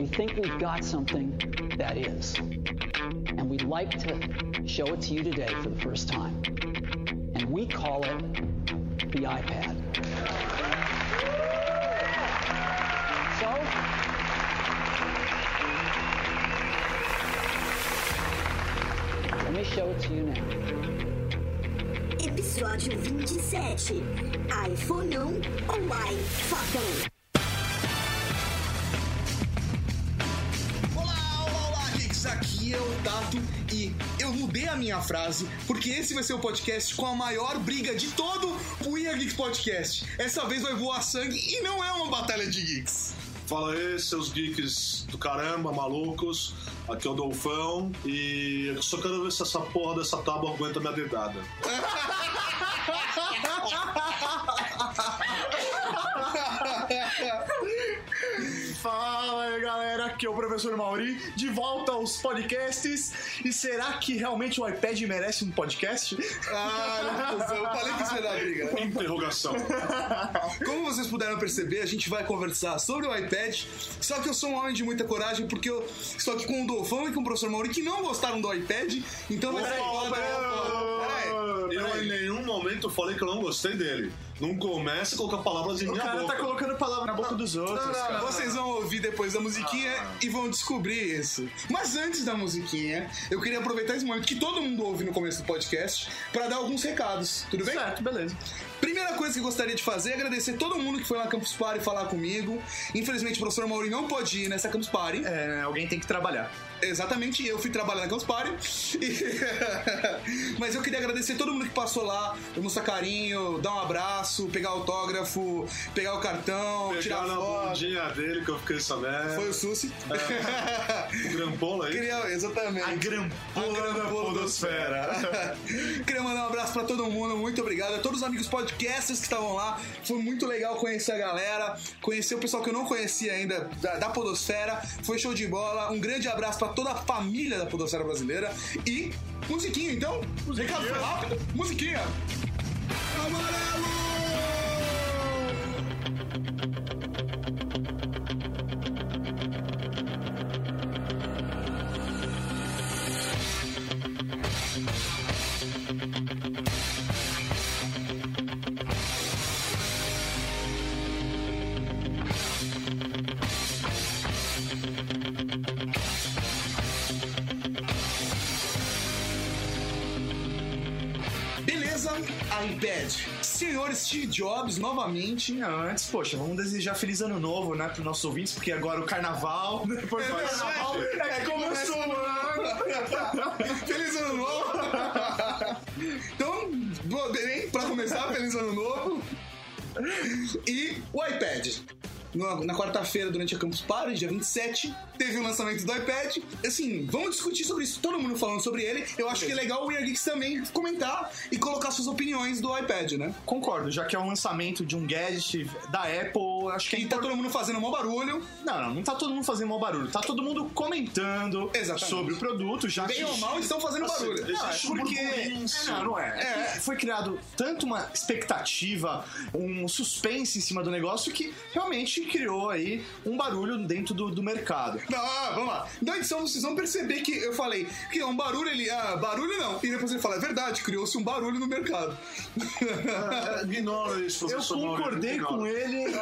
we think we've got something that is. And we'd like to show it to you today for the first time. And we call it the iPad. So, let me show it to you now. Episódio 27. iPhoneão um ou iPhotão? A minha frase porque esse vai ser o podcast com a maior briga de todo o Ia Geeks Podcast. Essa vez vai voar sangue e não é uma batalha de geeks. Fala aí, seus geeks do caramba, malucos. Aqui é o Dolfão e eu só quero ver se essa porra dessa tábua aguenta minha dedada. professor Mauri, de volta aos podcasts. E será que realmente o iPad merece um podcast? Ah, eu falei que isso ia dar briga. Interrogação. Como vocês puderam perceber, a gente vai conversar sobre o iPad. Só que eu sou um homem de muita coragem porque eu estou aqui com o Dolfão e com o professor Mauri que não gostaram do iPad. Então vai ser. Peraí. Eu em nenhum momento falei que eu não gostei dele. Não comece a colocar palavras em O minha cara boca. tá colocando palavra na boca dos outros, Não, não, cara. Vocês vão ouvir depois da musiquinha Ah. e vão descobrir isso. Mas antes da musiquinha, eu queria aproveitar esse momento que todo mundo ouve no começo do podcast pra dar alguns recados. Tudo bem? Certo, beleza. Primeira coisa que eu gostaria de fazer é agradecer todo mundo que foi lá na Campus Party falar comigo. Infelizmente, o professor Mauri não pôde ir nessa Campus Party. É, alguém tem que trabalhar. Exatamente, eu fui trabalhar na Campus Party. E- Mas eu queria agradecer todo mundo que passou lá, mostrar carinho, dar um abraço, pegar autógrafo, pegar o cartão, tirar Pegar na foto. bundinha dele que eu fiquei sabendo. Foi o Susi. o grampola aí. Queria, exatamente. A grampola da podosfera. Queria mandar um abraço pra todo mundo, muito obrigado. A todos os amigos podcasters que estavam lá. Foi muito legal conhecer a galera, conhecer o pessoal que eu não conhecia ainda da, da Podosfera. Foi show de bola. Um grande abraço pra toda a família da Podosfera brasileira. E musiquinha, então. Recado foi rápido. Musiquinha. Amarelo! Steve Jobs, novamente. Antes, poxa, vamos desejar feliz ano novo, né, pros nossos ouvintes, porque agora o carnaval. Depois do É carnaval verdade. é como eu sou, mano. Feliz ano novo! então, bem, pra começar, feliz ano novo. E o iPad. Na, quarta-feira, durante a Campus Party, dia 27, teve o lançamento do iPad. Assim, vamos discutir sobre isso, todo mundo falando sobre ele. Eu acho que é legal o Weird Geeks também comentar e colocar suas opiniões do iPad, né? Concordo, já que é um lançamento de um gadget da Apple, acho que é E tá todo mundo fazendo um barulho. Não, não, não tá todo mundo fazendo mau barulho. Tá todo mundo comentando Exatamente. sobre o produto, já Bem que... ou mal, estão fazendo Assim, barulho. Não, é porque. si. Não, não é. É Foi criado tanto uma expectativa, um suspense em cima do negócio que realmente criou aí um barulho dentro do, do mercado. Não, ah, vamos lá. Na edição vocês vão perceber que eu falei que é um barulho ele. Ah, barulho não. E depois ele fala, é verdade, criou-se um barulho no mercado. É, Ignora isso, Eu concordei ignora. com ele.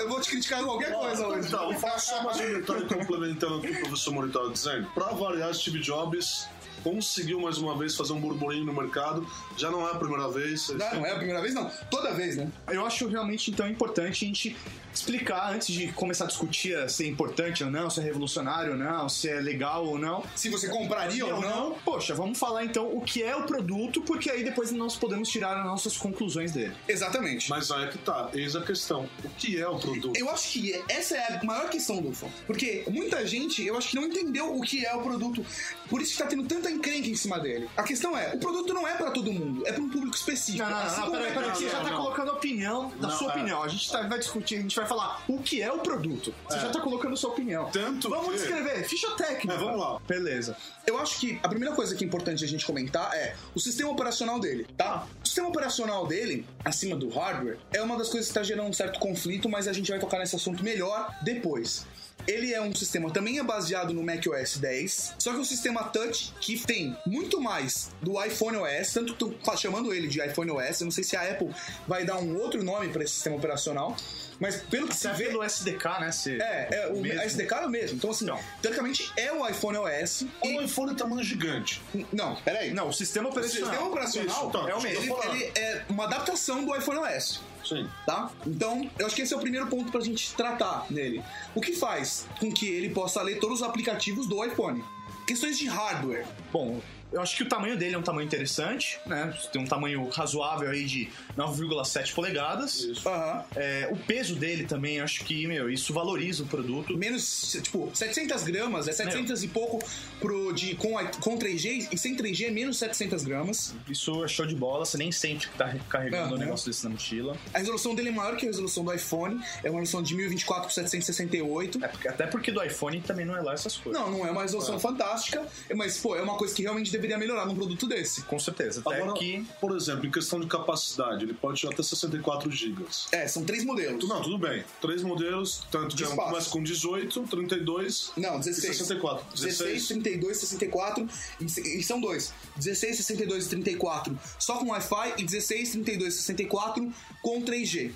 eu vou te criticar em qualquer coisa hoje. Então, vou falar só mais um detalhe complementando o que o professor Mori estava dizendo. Pra variar, Steve Jobs conseguiu mais uma vez fazer um burburinho no mercado. Já não é a primeira vez. Não, não é a primeira vez, não. Toda vez, né? Eu acho realmente então importante a gente explicar antes de começar a discutir se é importante ou não, se é revolucionário ou não, se é legal ou não. Se você compraria ou não. Poxa, vamos falar então o que é o produto, porque aí depois nós podemos tirar as nossas conclusões dele. Exatamente. Mas aí é que tá, eis a questão. O que é o produto? Eu acho que essa é a maior questão do fã. Porque muita gente, eu acho que não entendeu o que é o produto. Por isso que tá tendo tanta encrenca em cima dele. A questão é, o produto não é pra todo mundo, é pra um público específico. Não, não, Assim não, peraí, é peraí, você já tá não. colocando a opinião da Não, sua é. opinião. A gente tá- vai discutir, a gente vai falar o que é o produto. Você já tá colocando sua opinião. Tanto Vamos que- descrever, ficha técnica. É, vamos lá. Beleza. Eu acho que a primeira coisa que é importante a gente comentar é o sistema operacional dele, tá? O sistema operacional dele, acima do hardware, é uma das coisas que tá gerando um certo conflito, mas a gente vai tocar nesse assunto melhor depois. Ele é um sistema também é baseado no macOS 10, só que é um sistema touch que tem muito mais do iPhone OS, tanto que estão chamando ele de iPhone OS. Eu não sei se a Apple vai dar um outro nome para esse sistema operacional, mas pelo que se Você vê no SDK, né? Se, é, é o mesmo. SDK é o mesmo. Então, assim, teoricamente é o iPhone OS. Ou um E... iPhone tamanho gigante. Não, peraí. Não, o sistema O operacional. sistema operacional Isso, é o tô Ele, ele é uma adaptação do iPhone OS. Sim. Tá? Então, eu acho que esse é o primeiro ponto pra gente tratar nele. O que faz com que ele possa ler todos os aplicativos do iPhone? Questões de hardware. Bom, eu acho que o tamanho dele é um tamanho interessante, né? Tem um tamanho razoável aí de 9,7 polegadas. Isso. Aham. É, o peso dele também, eu acho que, meu, isso valoriza o produto. Menos, tipo, 700 gramas, é 700 e pouco pro, de, com, a- com 3G, e sem 3G é menos 700 gramas. Isso é show de bola, você nem sente que tá carregando Aham. um negócio desse na mochila. A resolução dele é maior que a resolução do iPhone, é uma resolução de 1024 por 768. É, porque- até porque do iPhone também não é lá essas coisas. Não, não é uma resolução fantástica, mas, pô, é uma coisa que realmente deveria melhorar num produto desse. Com certeza. Até Agora, que. por exemplo, em questão de capacidade, ele pode ir até 64 GB. É, são três modelos. Não, tudo bem. Três modelos, tanto que De um espaço. começa com 18, 32 Não, e 16. 64. 16, 32, 64 e, e são dois. 16, 62 e 34 só com Wi-Fi e 16, 32 e 64 com 3G.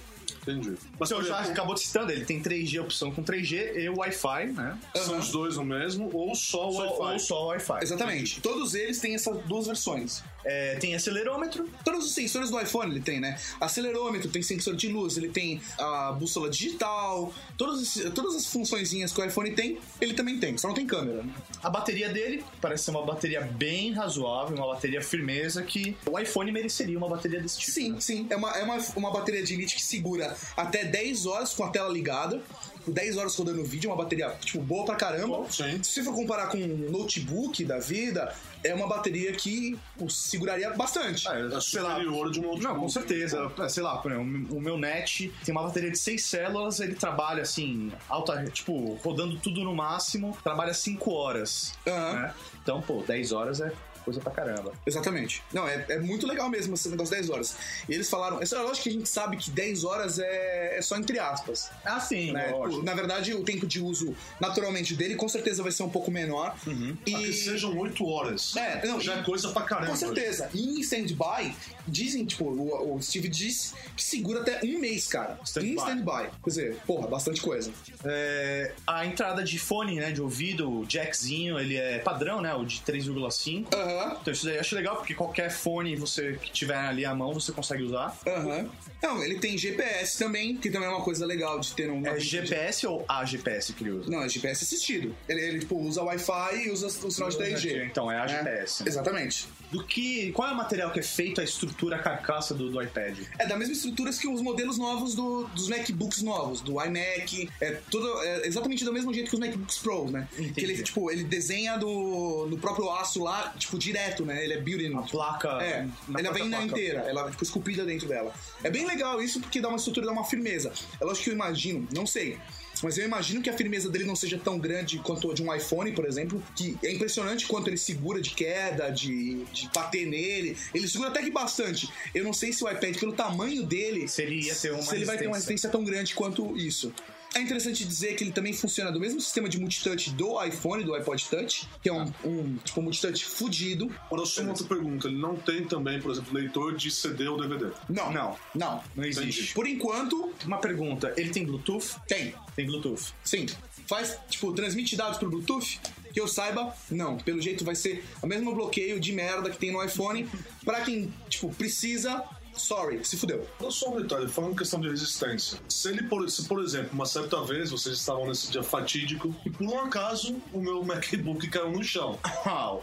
Entendi. Mas, Você por já acabou citando, ele tem 3G, opção com 3G e o Wi-Fi, né? são os dois o mesmo ou só o Wi-Fi? ou só o Wi-Fi. Exatamente. Todos eles têm essas duas versões. É, tem acelerômetro, Todos os sensores do iPhone ele tem, né? Acelerômetro, tem sensor de luz, ele tem a bússola digital, todos esses- todas as funçõezinhas que o iPhone tem, ele também tem, só não tem câmera. né? A bateria dele parece ser uma bateria bem razoável, uma bateria firmeza que o iPhone mereceria uma bateria desse tipo. Sim, né? sim. É uma, é uma, uma bateria de elite que segura até 10 horas com a tela ligada. Por 10 horas rodando vídeo, uma bateria, tipo, boa pra caramba. Bom. Se você for comparar com um notebook da vida, é uma bateria que pô, seguraria bastante. Ah, É sei lá, de um outro. Não, com certeza. É, Sei lá, por exemplo, o meu net tem uma bateria de 6 células, ele trabalha assim, alta, tipo, rodando tudo no máximo, trabalha 5 horas. Aham. né? Então, pô, 10 horas é coisa pra caramba. Exatamente. Não, é, é muito legal mesmo esse negócio 10 horas. E eles falaram, é lógico que a gente sabe que 10 horas é, é só entre aspas. Ah, sim, né? lógico. Na verdade, o tempo de uso naturalmente dele com certeza vai ser um pouco menor. E Pra que sejam 8 horas. É, não, já e- é coisa pra caramba. Com certeza. E em stand-by, dizem, tipo, o, o Steve diz que segura até um mês, cara. Stand-by. Em stand-by. Quer dizer, porra, bastante coisa. É, a entrada de fone, né, de ouvido, o jackzinho, ele é padrão, né, o de 3,5. Aham, Então isso daí eu acho legal, porque qualquer fone você que tiver ali à mão, você consegue usar. aham. Não, ele tem GPS também, que também é uma coisa legal de ter um. É GPS ou a GPS que ele usa? Não, é GPS assistido. Ele, ele, tipo, usa Wi-Fi e usa o sinal de 3G. Então, é a? GPS. né? Exatamente. Do que. Qual é o material que é feito a estrutura, a carcaça do, do iPad? É da mesma estrutura que os modelos novos do- dos MacBooks novos, do iMac. É, tudo, é exatamente do mesmo jeito que os MacBooks Pro, né? Entendi. Que ele, tipo, ele desenha do, no próprio aço lá, tipo, direto, né? Ele é built-in. A placa. É, ela vem na placa. inteira, ela tipo esculpida dentro dela. É bem legal isso porque dá uma estrutura, dá uma firmeza. É lógico que eu imagino, não sei, mas eu imagino que a firmeza dele não seja tão grande quanto a de um iPhone, por exemplo, que é impressionante quanto ele segura de queda, de, de bater nele. Ele segura até que bastante. Eu não sei se o iPad, pelo tamanho dele, Se ele ia ter uma se ele vai ter uma resistência tão grande quanto isso. É interessante dizer que ele também funciona do mesmo sistema de multitouch do iPhone, do iPod Touch, que é um, um tipo multitouch fudido. Agora, só uma outra pergunta. Ele não tem também, por exemplo, leitor de CD ou DVD. Não, Não. não. Não existe. Entendi. Por enquanto, Uma pergunta: ele tem Bluetooth? tem. Tem Bluetooth. Sim. Faz, tipo, transmite dados pro Bluetooth? Que eu saiba, não. Pelo jeito vai ser o mesmo bloqueio de merda que tem no iPhone. Pra quem, tipo, precisa, sorry, se fudeu. Olha só um detalhe, falando questão de resistência. Se ele, por, se, por exemplo, uma certa vez vocês estavam nesse dia fatídico e por um acaso o meu MacBook caiu no chão,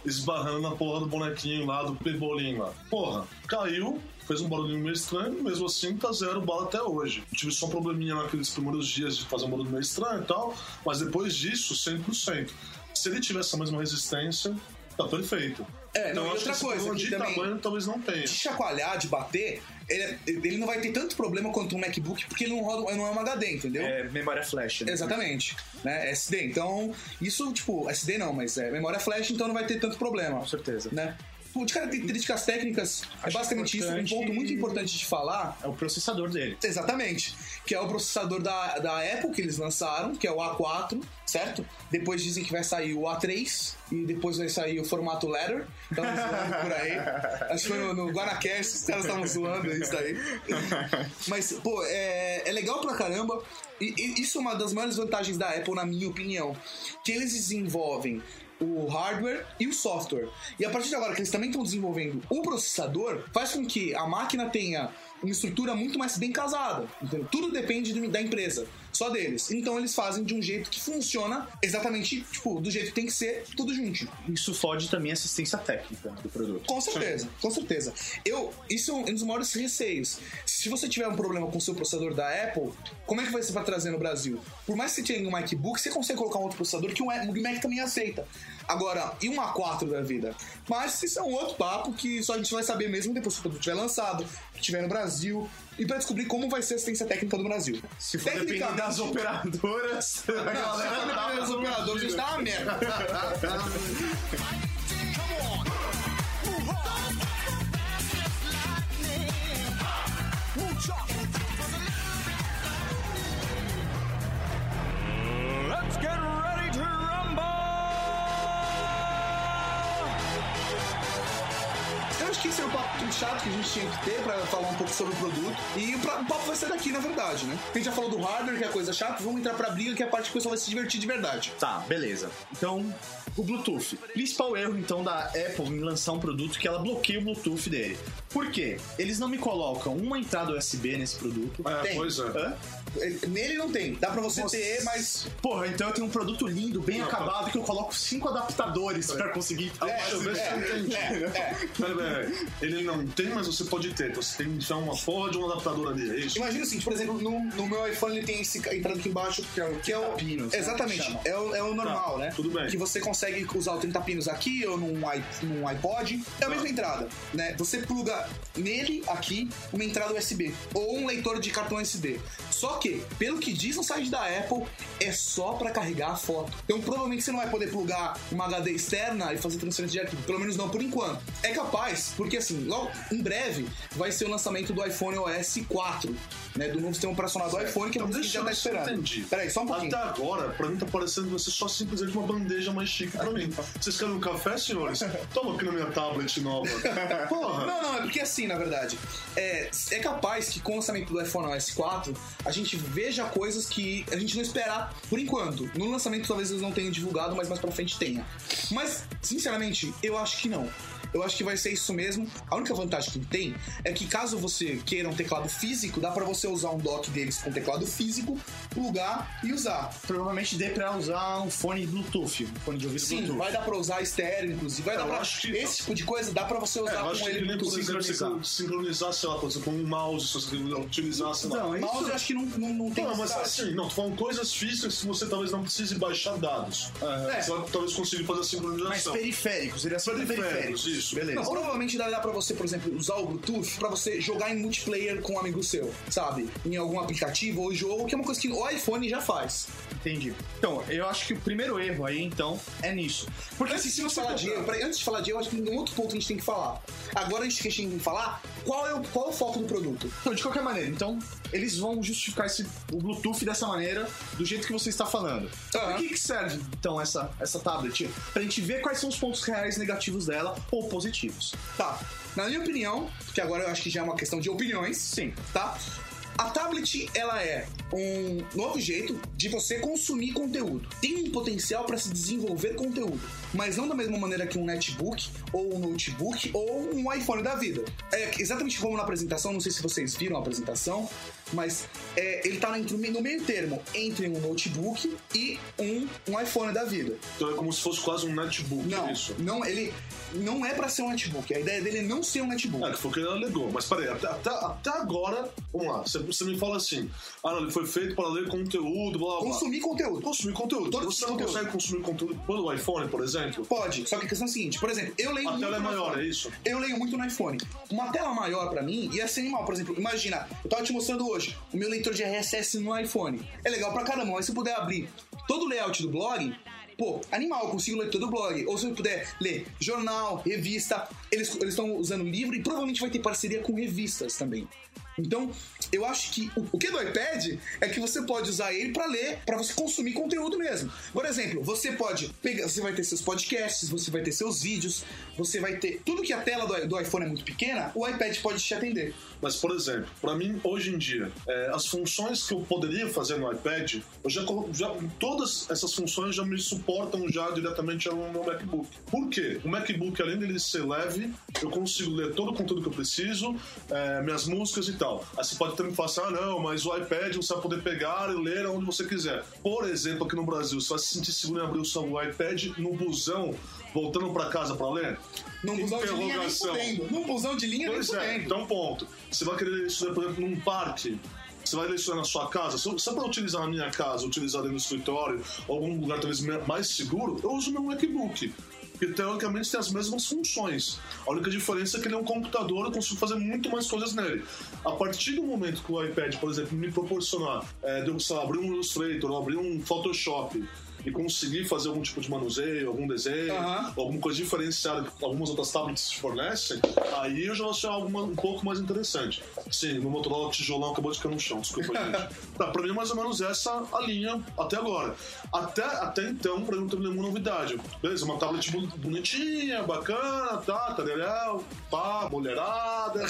esbarrando na porra do bonequinho lá, do pebolinho lá. Porra, caiu, fez um barulhinho meio estranho, mesmo assim tá zero bala até hoje. Tive só um probleminha naqueles primeiros dias de fazer um barulho meio estranho e tal, mas depois disso, 100%. Se ele tiver essa mesma resistência, tá perfeito. É, não, e outra coisa, que de também- tamanho talvez não tenha. De chacoalhar, de bater, ele, é- ele não vai ter tanto problema quanto um MacBook, porque ele não, roda, não é um HD, entendeu? É memória flash, né? Exatamente, né? SD. Então, isso, tipo, SD não, mas é memória flash, então não vai ter tanto problema. Com certeza. né? De características técnicas, é Acho basicamente isso. Um ponto muito importante de falar É o processador dele. Exatamente. Que é o processador da, da Apple que eles lançaram, que é o A4, certo? Depois dizem que vai sair o A3 e depois vai sair o formato Letter. Então, zoando por aí. Acho que foi no, no Guanacast, os caras estavam zoando isso daí. Mas, pô, é, é legal pra caramba. E, e isso é uma das maiores vantagens da Apple, na minha opinião. Que eles desenvolvem o hardware e o software. E a partir de agora que eles também estão desenvolvendo o processador, faz com que a máquina tenha uma estrutura muito mais bem casada. entendeu? Tudo depende da empresa, só deles. Então eles fazem de um jeito que funciona exatamente, tipo, do jeito que tem que ser, tudo junto. Isso fode também a assistência técnica do produto. Com certeza, com certeza. Eu, isso é um dos maiores receios. Se você tiver um problema com o seu processador da Apple, como é que vai ser pra trazer no Brasil? Por mais que você tenha um MacBook, você consegue colocar um outro processador que o Mac também aceita. Agora, e um A4 da vida? Mas isso é um outro papo que só a gente vai saber mesmo depois que o produto estiver lançado, que estiver no Brasil, e pra descobrir como vai ser a assistência técnica do Brasil. Se for depender das operadoras, a Não, se galera for tá depender dos operadores, a gente tá uma merda. Let's esse é o papo chato que a gente tinha que ter pra falar um pouco sobre o produto. E o, papo vai ser daqui, na verdade, né? A gente já falou do hardware, que é coisa chata, vamos entrar pra briga, que é a parte que o pessoal vai se divertir de verdade. Tá, beleza. Então, o Bluetooth. Principal erro, então, da Apple em lançar um produto que ela bloqueia o Bluetooth dele. Por quê? Eles não me colocam uma entrada USB nesse produto. É, Tem. pois é. Hã? É, Nele não tem, dá pra você Nossa. ter, mas. Porra, então eu tenho um produto lindo, bem Não, acabado, que eu coloco cinco adaptadores pra conseguir É, entendi. é, é. Ele não tem, mas você pode ter. Então você tem enfiar uma porra de um adaptador ali, é isso? Imagina o seguinte, por exemplo, no, no meu iPhone ele tem esse entrada aqui embaixo, que é o. Que é o pinos, né, exatamente, é o, é o normal, Tá, né? tudo bem. Que você consegue usar o 30 pinos aqui ou num, num iPod. É a mesma entrada, né? Você pluga nele aqui uma entrada USB ou um leitor de cartão SD. Só que, pelo que diz no site da Apple, é só pra carregar a foto. Então provavelmente você não vai poder plugar uma HD externa e fazer transferência de arquivo. Pelo menos não por enquanto. É capaz, porque assim, logo em breve vai ser o lançamento do iPhone OS 4, né? Do novo sistema operacional do iPhone, que é Então, que deixa já tá esperando. entendi. Peraí, só um pouquinho. Até agora, pra mim tá parecendo ser só simplesmente uma bandeja mais chique pra mim. Vocês querem um café, senhores? Toma aqui na minha tablet nova. Porra! Não, não, é porque assim, na verdade, é, é capaz que com o lançamento do iPhone OS 4 a gente veja coisas que a gente não esperar por enquanto. No lançamento talvez eles não tenham divulgado, mas mais pra frente tenha. Mas, sinceramente, eu acho que não. Eu acho que vai ser isso mesmo. A única vantagem que tem é que caso você queira um teclado físico, dá pra você usar um dock deles com teclado físico, plugar e usar. Provavelmente dê pra usar um fone Bluetooth, um fone de ouvido Sim, Bluetooth. vai dar pra usar estéreo, inclusive. Vai Eu dar pra... acho que- Esse tipo de coisa dá pra você É, usar eu acho com que ele Bluetooth você sincronizar, sei lá, por exemplo, um mouse, se você utilizar, sei lá. Não, isso- Mouse eu acho que não, não, não tem Não, mas assim, não, tô falando coisas físicas que você talvez não precise baixar dados. É. Você vai talvez consiga fazer a Mas sincronização. periféricos, ele assim Periféricos, periféricos. isso. Beleza. Não, provavelmente dá pra você, por exemplo, usar o Bluetooth pra você jogar em multiplayer com um amigo seu, sabe? Em algum aplicativo ou jogo, que é uma coisa que o iPhone já faz. Entendi. Então, eu acho que o primeiro erro aí, então, é nisso. Porque Antes assim, se você falar de erro, antes de falar de erro, acho que tem um outro ponto que a gente tem que falar. Agora a gente tem que falar qual é o, qual é o foco do produto. Então, de qualquer maneira, então, eles vão justificar esse, o Bluetooth dessa maneira, do jeito que você está falando. Por que, que serve, então, essa, essa tablet? Pra gente ver quais são os pontos reais negativos dela ou positivos. Tá. Na minha opinião, que agora eu acho que já é uma questão de opiniões, Sim. tá? A tablet, ela é um novo jeito de você consumir conteúdo. Tem um potencial para se desenvolver conteúdo, mas não da mesma maneira que um netbook, ou um notebook, ou um iPhone da vida. É exatamente como na apresentação, não sei se vocês viram a apresentação, mas é, ele tá no meio termo entre um notebook e um, um iPhone da vida. Então é como se fosse quase um netbook, Não, é isso. não, ele não é para ser um netbook. A ideia dele é não ser um netbook. É, que foi o que ele alegou. Mas peraí, até, até, até agora, vamos lá, você, você me fala assim, ah, não, ele foi feito para ler conteúdo, blá blá blá. Consumir conteúdo. Consumir conteúdo. Todo você não conteúdo. consegue consumir conteúdo pelo iPhone, por exemplo? Pode, só que a questão é a seguinte, por exemplo, eu leio A muito tela é maior, é isso? Eu leio muito no iPhone. Uma tela maior pra mim ia ser animal, por exemplo, imagina, eu tava te mostrando hoje o meu leitor de RSS no iPhone. É legal pra caramba, mas se eu puder abrir todo o layout do blog, pô, animal, eu consigo ler todo o blog. Ou se eu puder ler jornal, revista, eles estão usando livro e provavelmente vai ter parceria com revistas também. Então, eu acho que o, o que do iPad é que você pode usar ele para ler, para você consumir conteúdo mesmo. Por exemplo, você pode pegar, você vai ter seus podcasts, você vai ter seus vídeos, você vai ter tudo que a tela do, do iPhone é muito pequena, o iPad pode te atender. Mas, por exemplo, para mim, hoje em dia, é, as funções que eu poderia fazer no iPad, eu já, já- todas essas funções já me suportam já diretamente no meu MacBook. Por quê? O MacBook, além dele ser leve, eu consigo ler todo o conteúdo que eu preciso, é, minhas músicas e tal. Aí você pode até me falar assim, ah, não, mas o iPad você vai poder pegar e ler onde você quiser. Por exemplo, aqui no Brasil, você vai se sentir seguro em abrir o seu iPad no busão, voltando para casa para ler? Num busão de linha nem fudendo. Num busão de linha nem Pois é, fudendo. então ponto. Você vai querer estudar, por exemplo, num parque. Você vai isso na sua casa. É para utilizar na minha casa, utilizar do escritório, ou algum lugar talvez mais seguro, eu uso meu MacBook. Que teoricamente tem as mesmas funções. A única diferença é que ele é um computador, eu consigo fazer muito mais coisas nele. A partir do momento que o iPad, por exemplo, me proporcionar, é, de eu lá, abrir um Illustrator, ou abrir um Photoshop, e conseguir fazer algum tipo de manuseio, algum desenho, Aham. alguma coisa diferenciada que algumas outras tablets fornecem, aí eu já vou achar algo um pouco mais interessante. Sim, no Motorola o tijolão acabou de cair no chão, desculpa, gente. tá, pra mim, mais ou menos essa a linha até agora. Até, até então, pra mim, não teve nenhuma novidade. Beleza, uma tablet bonitinha, bacana, tá, tareréu, pá, mulherada,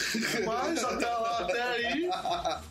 mas até lá, até aí,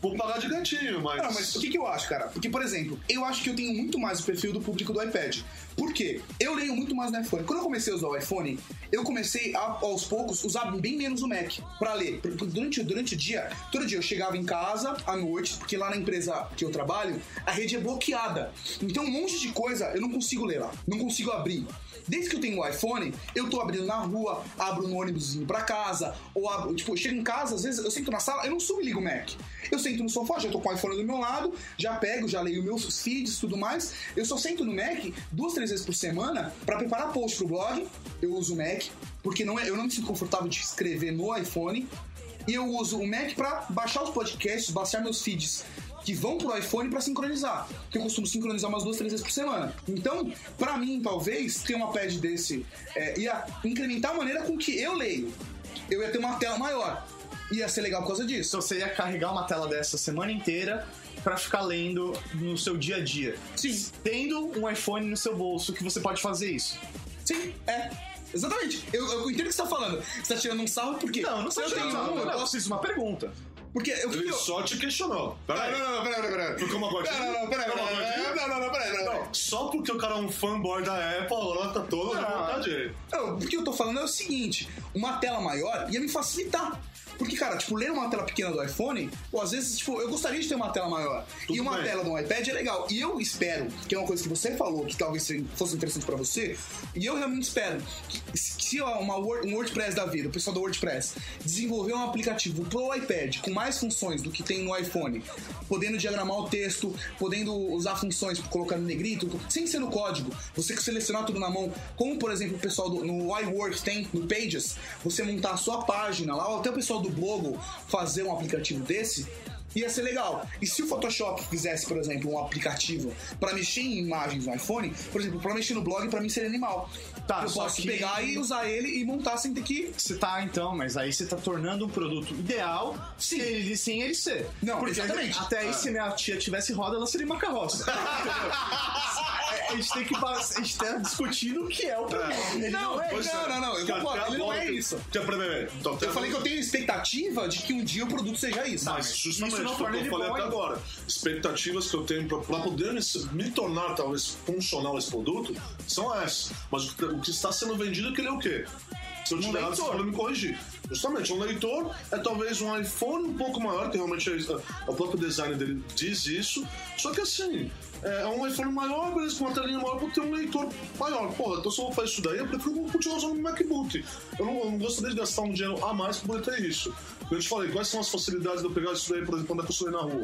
vou pagar de gatinho, mas... Não, mas o que, que eu acho, cara? Porque, por exemplo, eu acho que eu tenho muito mais o perfil do público do iPad. Por quê? Eu leio muito mais no iPhone. Quando eu comecei a usar o iPhone, eu comecei a, aos poucos usar bem menos o Mac pra ler. Durante, durante o dia, todo dia eu chegava em casa à noite, porque lá na empresa que eu trabalho, a rede é bloqueada. Então um monte de coisa eu não consigo ler lá, não consigo abrir. Desde que eu tenho o iPhone, eu tô abrindo na rua, abro no ônibus indo pra casa, ou abro, tipo, eu chego em casa, às vezes eu sento na sala, eu não subo e ligo o Mac. Eu sento no sofá, já tô com o iPhone do meu lado, já pego, já leio meus feeds tudo mais. Eu só sento no Mac duas, três vezes por semana pra preparar post pro blog. Eu uso o Mac, porque não é, eu não me sinto confortável de escrever no iPhone. E eu uso o Mac pra baixar os podcasts, baixar meus feeds que vão pro iPhone pra sincronizar. Que eu costumo sincronizar umas duas, três vezes por semana. Então, pra mim, talvez, ter uma pad desse é, ia incrementar a maneira com que eu leio. Eu ia ter uma tela maior. Ia ser legal por causa disso. Então você ia carregar uma tela dessa semana inteira pra ficar lendo no seu dia a dia. Sim. Tendo um iPhone no seu bolso que você pode fazer isso. Sim, é. Exatamente. Eu, eu entendo o que você tá falando. Você tá tirando um sarro porque. Não, não se sei eu tenho um, eu posso. fiz uma pergunta. Porque eu, Ele eu, só te questionou. Peraí. Não, não, não, peraí, peraí, peraí. Ficou uma gordinha? Não, não, não, peraí, peraí. Não, não, não, peraí, peraí. Não, só porque o cara é um fanboy da Apple, agora tá todo à vontade. Não, o que eu tô falando é o seguinte: uma tela maior ia me facilitar. Porque, cara, tipo, ler uma tela pequena do iPhone, ou às vezes, tipo, eu gostaria de ter uma tela maior. Tudo e uma bem. tela do iPad é legal. E eu espero, que é uma coisa que você falou, que talvez fosse interessante pra você, e eu realmente espero que se ó, uma um WordPress da vida, o pessoal do WordPress, desenvolver um aplicativo pro iPad com mais funções do que tem no iPhone, podendo diagramar o texto, podendo usar funções, colocar no negrito, sem ser no código, você selecionar tudo na mão, como por exemplo o pessoal do, no iWork tem, no Pages, você montar a sua página lá, ou até o pessoal do Blogo fazer um aplicativo desse, ia ser legal. E se o Photoshop fizesse, por exemplo, um aplicativo pra mexer em imagens no iPhone, por exemplo, pra mexer no blog, pra mim seria animal. Tá, eu posso que- pegar e usar ele e montar sem ter que Você tá, então, mas aí você tá tornando um produto ideal sem ele, sem ele ser. Não, Porque exatamente. até aí, se minha tia tivesse roda, ela seria uma carroça. a gente tem que a gente tá discutindo o que é o produto. Ele Não, é, Pois não, não, não, eu concordo, ele não é isso. Eu falei que eu tenho expectativa de que um dia o produto seja isso. Mas justamente isso o que eu falei bom até agora. Expectativas que eu tenho pra, pra poder me, me tornar talvez funcional esse produto são essas. Mas o que, o que está sendo vendido é que ele é o quê? Se eu Um tiver errado, leitor. pode me corrigir. Justamente, um leitor é talvez um iPhone um pouco maior, que realmente é, o próprio design dele diz isso. Só que assim, é um iPhone maior, beleza, com uma telinha maior, pra ter um leitor maior. Porra, então se eu vou fazer isso daí, eu prefiro continuar usando o MacBook. Eu não, eu não gostaria de gastar um dinheiro a mais pra poder ter isso. Eu te falei, quais são as facilidades de eu pegar isso daí, por exemplo, quando eu sair na rua?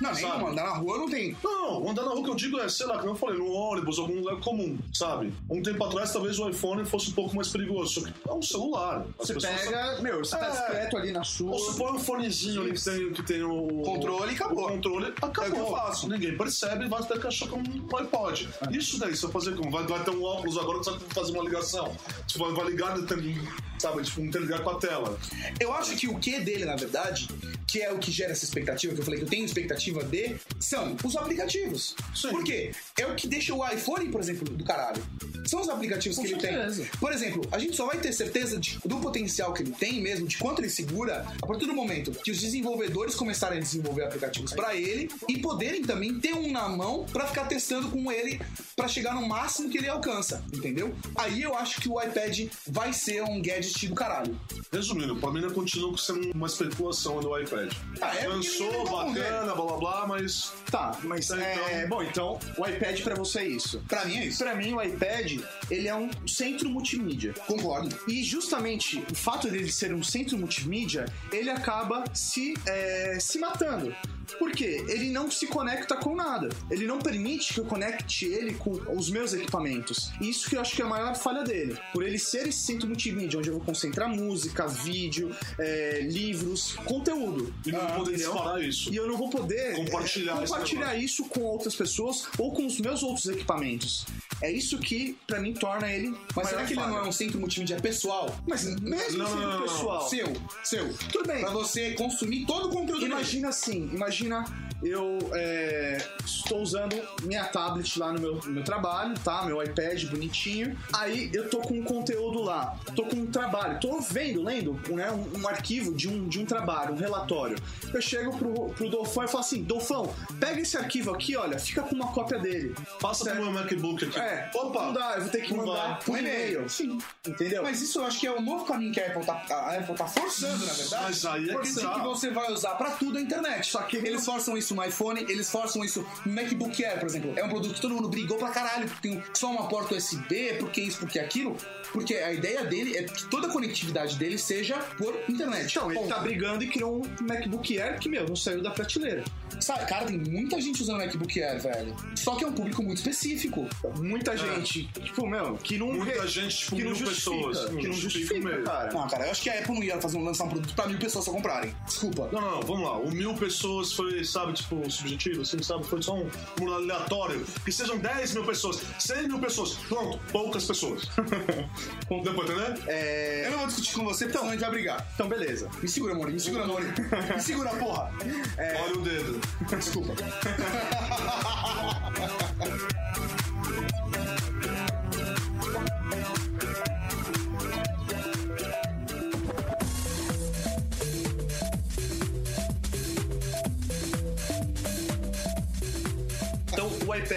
Não, nem Sabe? andar na rua não tem. Não, andar na rua que eu digo é, sei lá, como eu falei, no ônibus, algum lugar comum, sabe? Um tempo atrás, talvez o iPhone fosse um pouco mais perigoso, só que é um celular. As Você pega, meu, você tá É. discreto ali na sua. Ou supõe um fonezinho ali que tem, que tem o Controle e acabou. O controle acabou. É o que eu faço. Ninguém percebe vai ter que achar como um iPod. Isso daí, você vai fazer como? Vai, vai ter um óculos agora que você vai fazer uma ligação. Você vai, vai ligar, tem- sabe? Tipo, não tem ligar com a tela. Eu acho que o que dele, na verdade, que é o que gera essa expectativa, que eu falei que eu tenho expectativa de, são os aplicativos. Sim. Por quê? É o que deixa o iPhone, por exemplo, do caralho. São os aplicativos Com que ele certeza. tem. Por exemplo, a gente só vai ter certeza de- do potencial que ele tem mesmo, de quanto ele segura, a partir do momento que os desenvolvedores começarem a desenvolver aplicativos pra ele e poderem também ter um na mão pra ficar testando com ele pra chegar no máximo que ele alcança, entendeu? Aí eu acho que o iPad vai ser um gadget do caralho. Resumindo, pra mim ainda continua sendo uma especulação do iPad. Ah, é? Lançou, tá bacana, blá blá blá, mas. Tá, mas Então- é, bom, então o iPad pra você é isso. Pra mim é isso. Pra mim o iPad, ele é um centro multimídia. Concordo. E justamente o fato dele ser um centro multimídia, ele acaba se, é, se matando. Por quê? Ele não se conecta com nada. Ele não permite que eu conecte ele com os meus equipamentos. Isso que eu acho que é a maior falha dele. Por ele ser esse centro multimídia, onde eu vou concentrar música, vídeo, é, livros, conteúdo. E não Ah, poder entendeu? disparar isso. E eu não vou poder Compartilhar é, compartilhar isso com outras pessoas ou com os meus outros equipamentos. É isso que, pra mim, torna ele. Mas será que ele não é um centro multimídia pessoal? Mas mesmo Não, sendo pessoal. Seu, seu. Tudo bem. Pra você consumir todo o conteúdo dele. Imagina assim, imagina eu é, estou usando minha tablet lá no meu, meu trabalho, tá? Meu iPad bonitinho. Aí eu tô com um conteúdo lá, tô com um trabalho, tô vendo, lendo né, um, um arquivo de um, de um trabalho, um relatório. Eu chego pro, pro Dolfão e falo assim: Dolfão, pega esse arquivo aqui, olha, fica com uma cópia dele. Passa pro meu MacBook aqui. É, Opa! não dá, eu vou ter que mandar por e-mail. Sim. Entendeu? Mas isso eu acho que é o novo caminho que a Apple tá, a Apple tá forçando, na verdade. Mas aí é que forçando tá. que você vai usar pra tudo a internet. Só que eles forçam isso no iPhone, eles forçam isso no MacBook Air, por exemplo. É um produto que todo mundo brigou pra caralho, porque tem só uma porta USB, porque isso, porque aquilo. Porque a ideia dele é que toda a conectividade dele seja por internet. Então, ele Ponto. tá brigando e criou um MacBook Air que, meu, não saiu da prateleira. Sabe, cara, tem muita gente usando MacBook Air, velho. Só que é um público muito específico. Muita gente, tipo, meu, que não. Muita re- gente, tipo, que não mil justifica, pessoas. Que não Não justifica mesmo. cara. Não, cara, eu acho que a Apple não ia fazer um, lançar um produto pra mil pessoas só comprarem. Desculpa. Não, não, não, vamos lá. O mil pessoas foi, sabe, tipo, subjetivo, assim, sabe? Foi só um número aleatório. Que sejam 10 mil pessoas, 100 mil pessoas. Pronto, poucas pessoas. Deu pra entender? É, Eu não vou discutir com você, senão a gente vai brigar. Então, beleza. Me segura, Mori, me segura, Mori. Me segura, porra. Olha o dedo. Desculpa.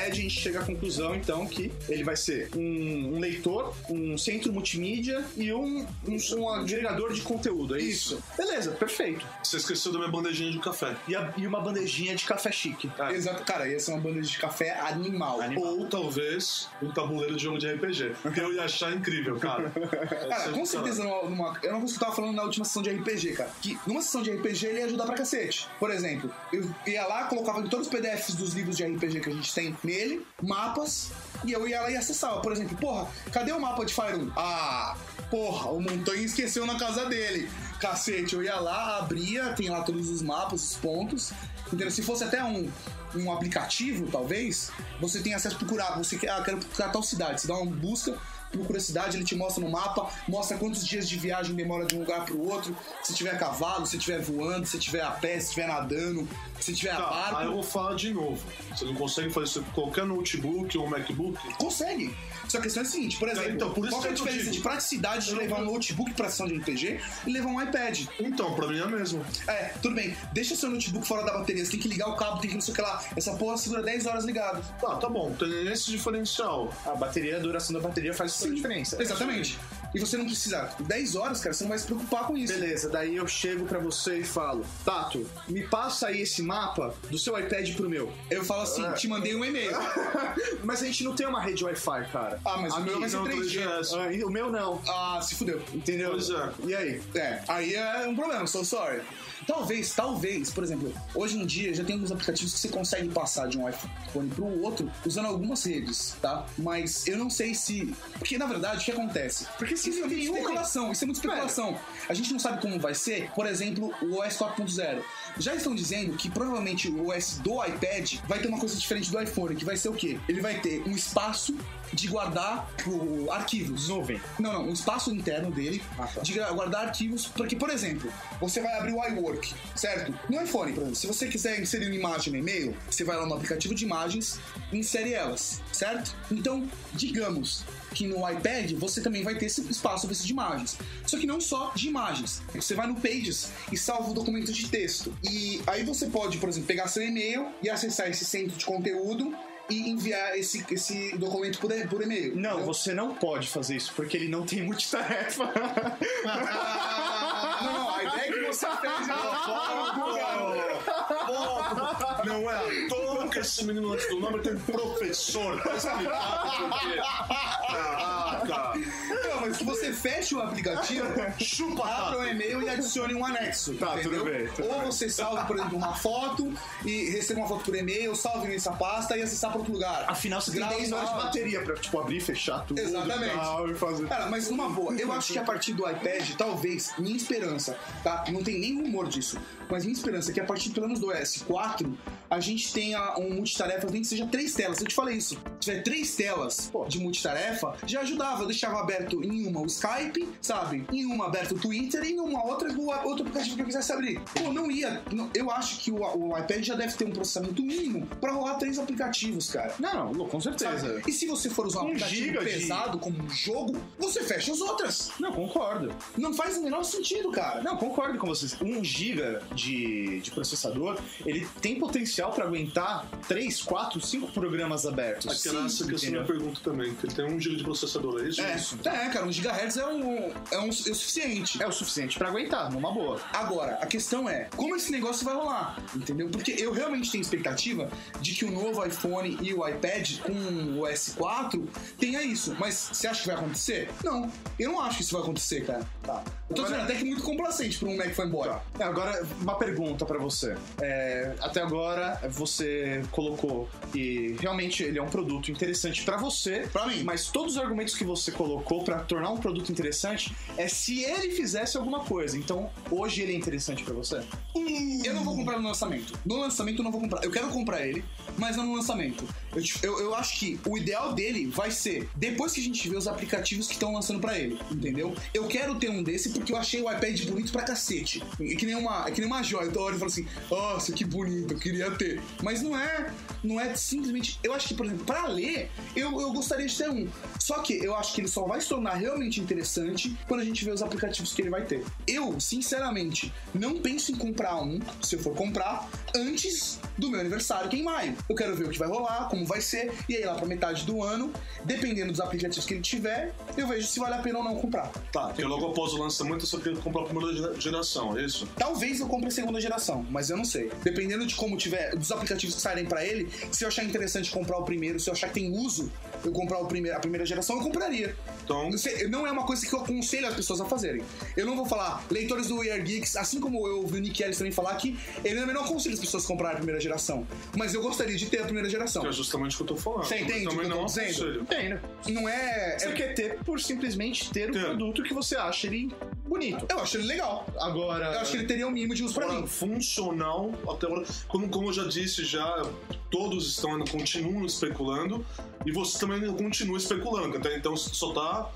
IPad, a gente chega à conclusão, então, que ele vai ser um, um leitor, um centro multimídia e um, um, um agregador de conteúdo, é isso? Beleza, perfeito. Você esqueceu da minha bandejinha de café. E, a- e uma bandejinha de café chique. Exato, cara, ia ser uma bandeja de café animal. Ou talvez um tabuleiro de jogo de RPG. Eu ia achar incrível, cara. Cara, com certeza, numa, numa, é uma coisa que eu tava falando na última sessão de RPG, cara. Que numa sessão de RPG ele ia ajudar pra cacete. Por exemplo, eu ia lá, colocava todos os PDFs dos livros de RPG que a gente tem nele, mapas, e eu ia lá e acessava. Por exemplo, porra, cadê o mapa de Fire 1? Ah, porra, o Montanha esqueceu na casa dele. Cacete, eu ia lá, abria, tem lá todos os mapas, os pontos. Entendeu? Se fosse até um, um aplicativo, talvez, você tem acesso a procurar. Você quer, ah, quero procurar tal cidade. Você dá uma busca, procura a cidade, ele te mostra no mapa, mostra quantos dias de viagem demora de um lugar pro outro. Se tiver cavalo, se tiver voando, se tiver a pé, se tiver nadando, se tiver a Tá, barco. aí eu vou falar de novo. Você não consegue fazer isso com qualquer notebook ou MacBook? Consegue. Só que a questão é a seguinte, por exemplo, Então, por isso qual que é a diferença digo. de praticidade de levar um notebook pra sessão de RPG e levar um iPad? Então, pra mim é mesmo. É, tudo bem, deixa seu notebook fora da bateria, você tem que ligar o cabo, tem que não sei o que lá. Essa porra segura 10 horas ligado. Tá, tá bom, tem esse diferencial. A bateria, a duração da bateria faz toda a diferença. Exatamente. E você não precisa. 10 horas, cara, você não vai se preocupar com isso. Beleza, daí eu chego pra você e falo, Tato, me passa aí esse mapa do seu iPad pro meu. Eu falo assim, te mandei um e-mail. Mas a gente não tem uma rede Wi-Fi, cara. Ah, mas o meu vai ser Não, 3G. 3GS. Ah, o meu não. Ah, se fudeu. Entendeu? Pois é. E aí? É, aí é um problema, so sorry. Talvez, talvez, por exemplo, hoje em dia já tem alguns aplicativos que você consegue passar de um iPhone pro outro usando algumas redes, tá? Mas eu não sei se. Porque na verdade o que acontece? Porque se Isso é muita especulação, isso é muita especulação. A gente não sabe como vai ser, por exemplo, o OS 4.0. Já estão dizendo que provavelmente o OS do iPad vai ter uma coisa diferente do iPhone, que vai ser o quê? Ele vai ter um espaço de guardar o, arquivos. Nuvem. Não, não, um espaço interno dele Ah, tá. de guardar arquivos. Porque, por exemplo, você vai abrir o iWork, certo? No iPhone, por exemplo, se você quiser inserir uma imagem no e-mail, você vai lá no aplicativo de imagens e insere elas, certo? Então, digamos que no iPad você também vai ter esse espaço de imagens. Só que não só de imagens. Você vai no Pages e salva o documento de texto. E aí você pode, por exemplo, pegar seu e-mail e acessar esse centro de conteúdo e enviar esse, esse documento por, por e-mail. Não, entendeu? você não pode fazer isso, porque ele não tem multitarefa. Ah, não, não, a ideia é que você fez Não é à toa que esse menino antes do nome tem professor. Tá explicado por quê. Ah, cara. Não, mas que você feche o aplicativo, Chupa, abra o tá. e-mail e adicione um anexo. Tá, entendeu? tudo bem, tudo Ou você salve, por exemplo, uma foto e receba uma foto por e-mail, salve nessa pasta e acessar para outro lugar. Afinal, você tem Grava 10 horas de bateria pra, tipo, abrir e fechar tudo. Exatamente. Tal, e fazer... Cara, mas numa boa, eu acho que a partir do iPad, talvez, minha esperança, tá? Não tem nem rumor disso, mas minha esperança é que a partir pelo menos do S4, a gente tenha um multitarefa, nem que seja três telas. Eu te falei isso. Se tiver três telas Pô. de multitarefa, já ajudava. Eu deixava aberto em uma o Skype, sabe? Em uma aberto o Twitter e em uma outra o outro aplicativo que eu quisesse abrir. Pô, não ia. não- Eu acho que o, o iPad já deve ter um processamento mínimo pra rolar três aplicativos, cara. Não, não, com certeza. Sabe? E se você for usar um, Um aplicativo giga de- pesado como um jogo, você fecha as outras. Não, concordo. Não faz o menor sentido, cara. Não, concordo com vocês. 1 GB de, de processador, ele tem potencial pra aguentar 3, 4, 5 programas abertos. Aqui era essa que essa entendeu? minha pergunta também, que ele tem um GB de processador, é isso? É, é, cara, um gigahertz é, um, é, um, é o suficiente. É o suficiente pra aguentar, numa boa. Agora, a questão é, como esse negócio vai rolar? Entendeu? Porque eu realmente tenho expectativa de que o novo iPhone e o iPad com o S4 tenha isso. Mas você acha que vai acontecer? Não. Eu não acho que isso vai acontecer, cara. Tá. Eu tô dizendo até que muito complacente pra um Mac fanboy. É, agora, uma pergunta pra você. É, até agora, você colocou e realmente ele é um produto interessante pra você. Pra mim. Mas todos os argumentos que você colocou pra tornar um produto interessante é se ele fizesse alguma coisa. Então, hoje ele é interessante pra você? Eu não vou comprar no lançamento. No lançamento eu não vou comprar. Eu quero comprar ele, mas não no lançamento. Eu, eu, eu acho que o ideal dele vai ser depois que a gente vê os aplicativos que estão lançando pra ele, entendeu? Eu quero ter um desse porque eu achei o iPad bonito pra cacete. É que nem uma, é que nem uma joia. Eu tô olhando e falo assim, nossa, que bonito, eu queria ter. Mas não é, não é simplesmente. Eu acho que, por exemplo, pra ler, eu, eu gostaria de ter um. Só que eu acho que ele só vai se tornar realmente interessante quando a gente vê os aplicativos que ele vai ter. Eu, sinceramente, não penso em comprar um, se eu for comprar, antes do meu aniversário, que é em maio. Eu quero ver o que vai rolar, como vai ser, e aí lá pra metade do ano, dependendo dos aplicativos que ele tiver, eu vejo se vale a pena ou não comprar. Tá, porque logo após o lançamento você quer comprar a primeira gera- geração, é isso? Talvez eu compre a segunda geração, mas eu não sei. Dependendo de como tiver, dos aplicativos que saírem pra ele, se eu achar interessante comprar o primeiro, se eu achar que tem uso, eu comprar o a primeira geração, eu compraria. Então, Não, é uma coisa que eu aconselho as pessoas a fazerem. Eu não vou falar, leitores do We Are Geeks, assim como eu ouvi o Nick Ellis também falar que ele também não aconselha as pessoas a comprarem a primeira geração. Mas eu gostaria de ter a primeira geração. que é justamente o que eu tô falando. Você entende também tô não dizendo? Tem, né? Não é. Você é- quer ter por simplesmente ter o Ter. produto que você acha ele bonito. Eu acho ele legal. Agora. Eu acho que ele teria um mínimo de uso pra mim. funcional até agora. Como, como eu já disse, já todos estão continuam especulando e você também continua especulando. Até então só tá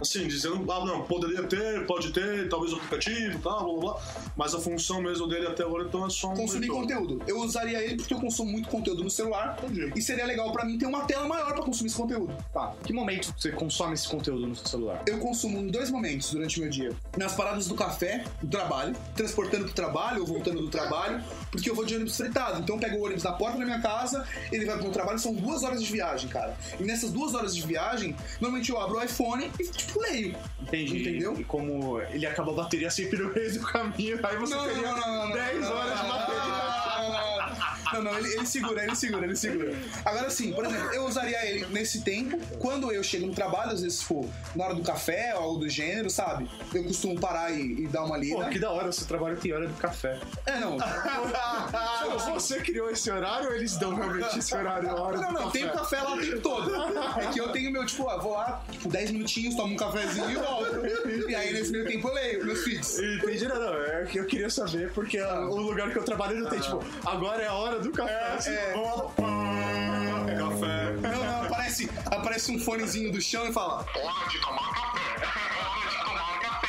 assim, dizendo, ah, não, poderia ter, pode ter, talvez o aplicativo, tal, blá blá blá. Mas a função mesmo dele até agora então é só um. Consumir leitor. conteúdo. Eu usaria ele porque eu consumo muito conteúdo no celular. Entendi. E seria legal pra mim ter uma tela maior pra consumir esse conteúdo. Tá. Que momento você consome esse conteúdo no seu celular? Eu consumo em dois momentos durante o meu dia. Nas paradas do café, do trabalho, transportando pro trabalho ou voltando do trabalho, porque eu vou de ônibus fretado. Então eu pego o ônibus na porta da minha casa, ele vai pro meu trabalho, são duas horas de viagem, cara. E nessas duas horas de viagem, normalmente eu abro o iPhone e, tipo, leio. Entendi. Entendeu? E como ele acaba a bateria sempre no meio do caminho, aí você teria 10 horas de bateria. Não, Não, ele, ele segura, ele segura, ele segura. Agora sim, por exemplo, eu usaria ele nesse tempo, quando eu chego no trabalho, às vezes, for na hora do café ou algo do gênero, sabe? Eu costumo parar e, e dar uma lida. Pô, que da hora, o seu trabalho tem hora do café. É, não. Você criou esse horário ou eles dão realmente esse horário? hora Não, não, tem café lá o tempo todo. É que eu tenho meu, tipo, ah, vou lá, tipo, 10 minutinhos, tomo um cafezinho e volto. E aí, nesse meio tempo, eu leio meus feeds. Entendi, não, não. É que eu queria saber, porque ah, o lugar que eu trabalho não tem, tipo, agora é a hora do café. assim, é. ó, Café. Não, não, aparece, aparece um fonezinho do chão e fala. Hora de tomar café. Hora de tomar café.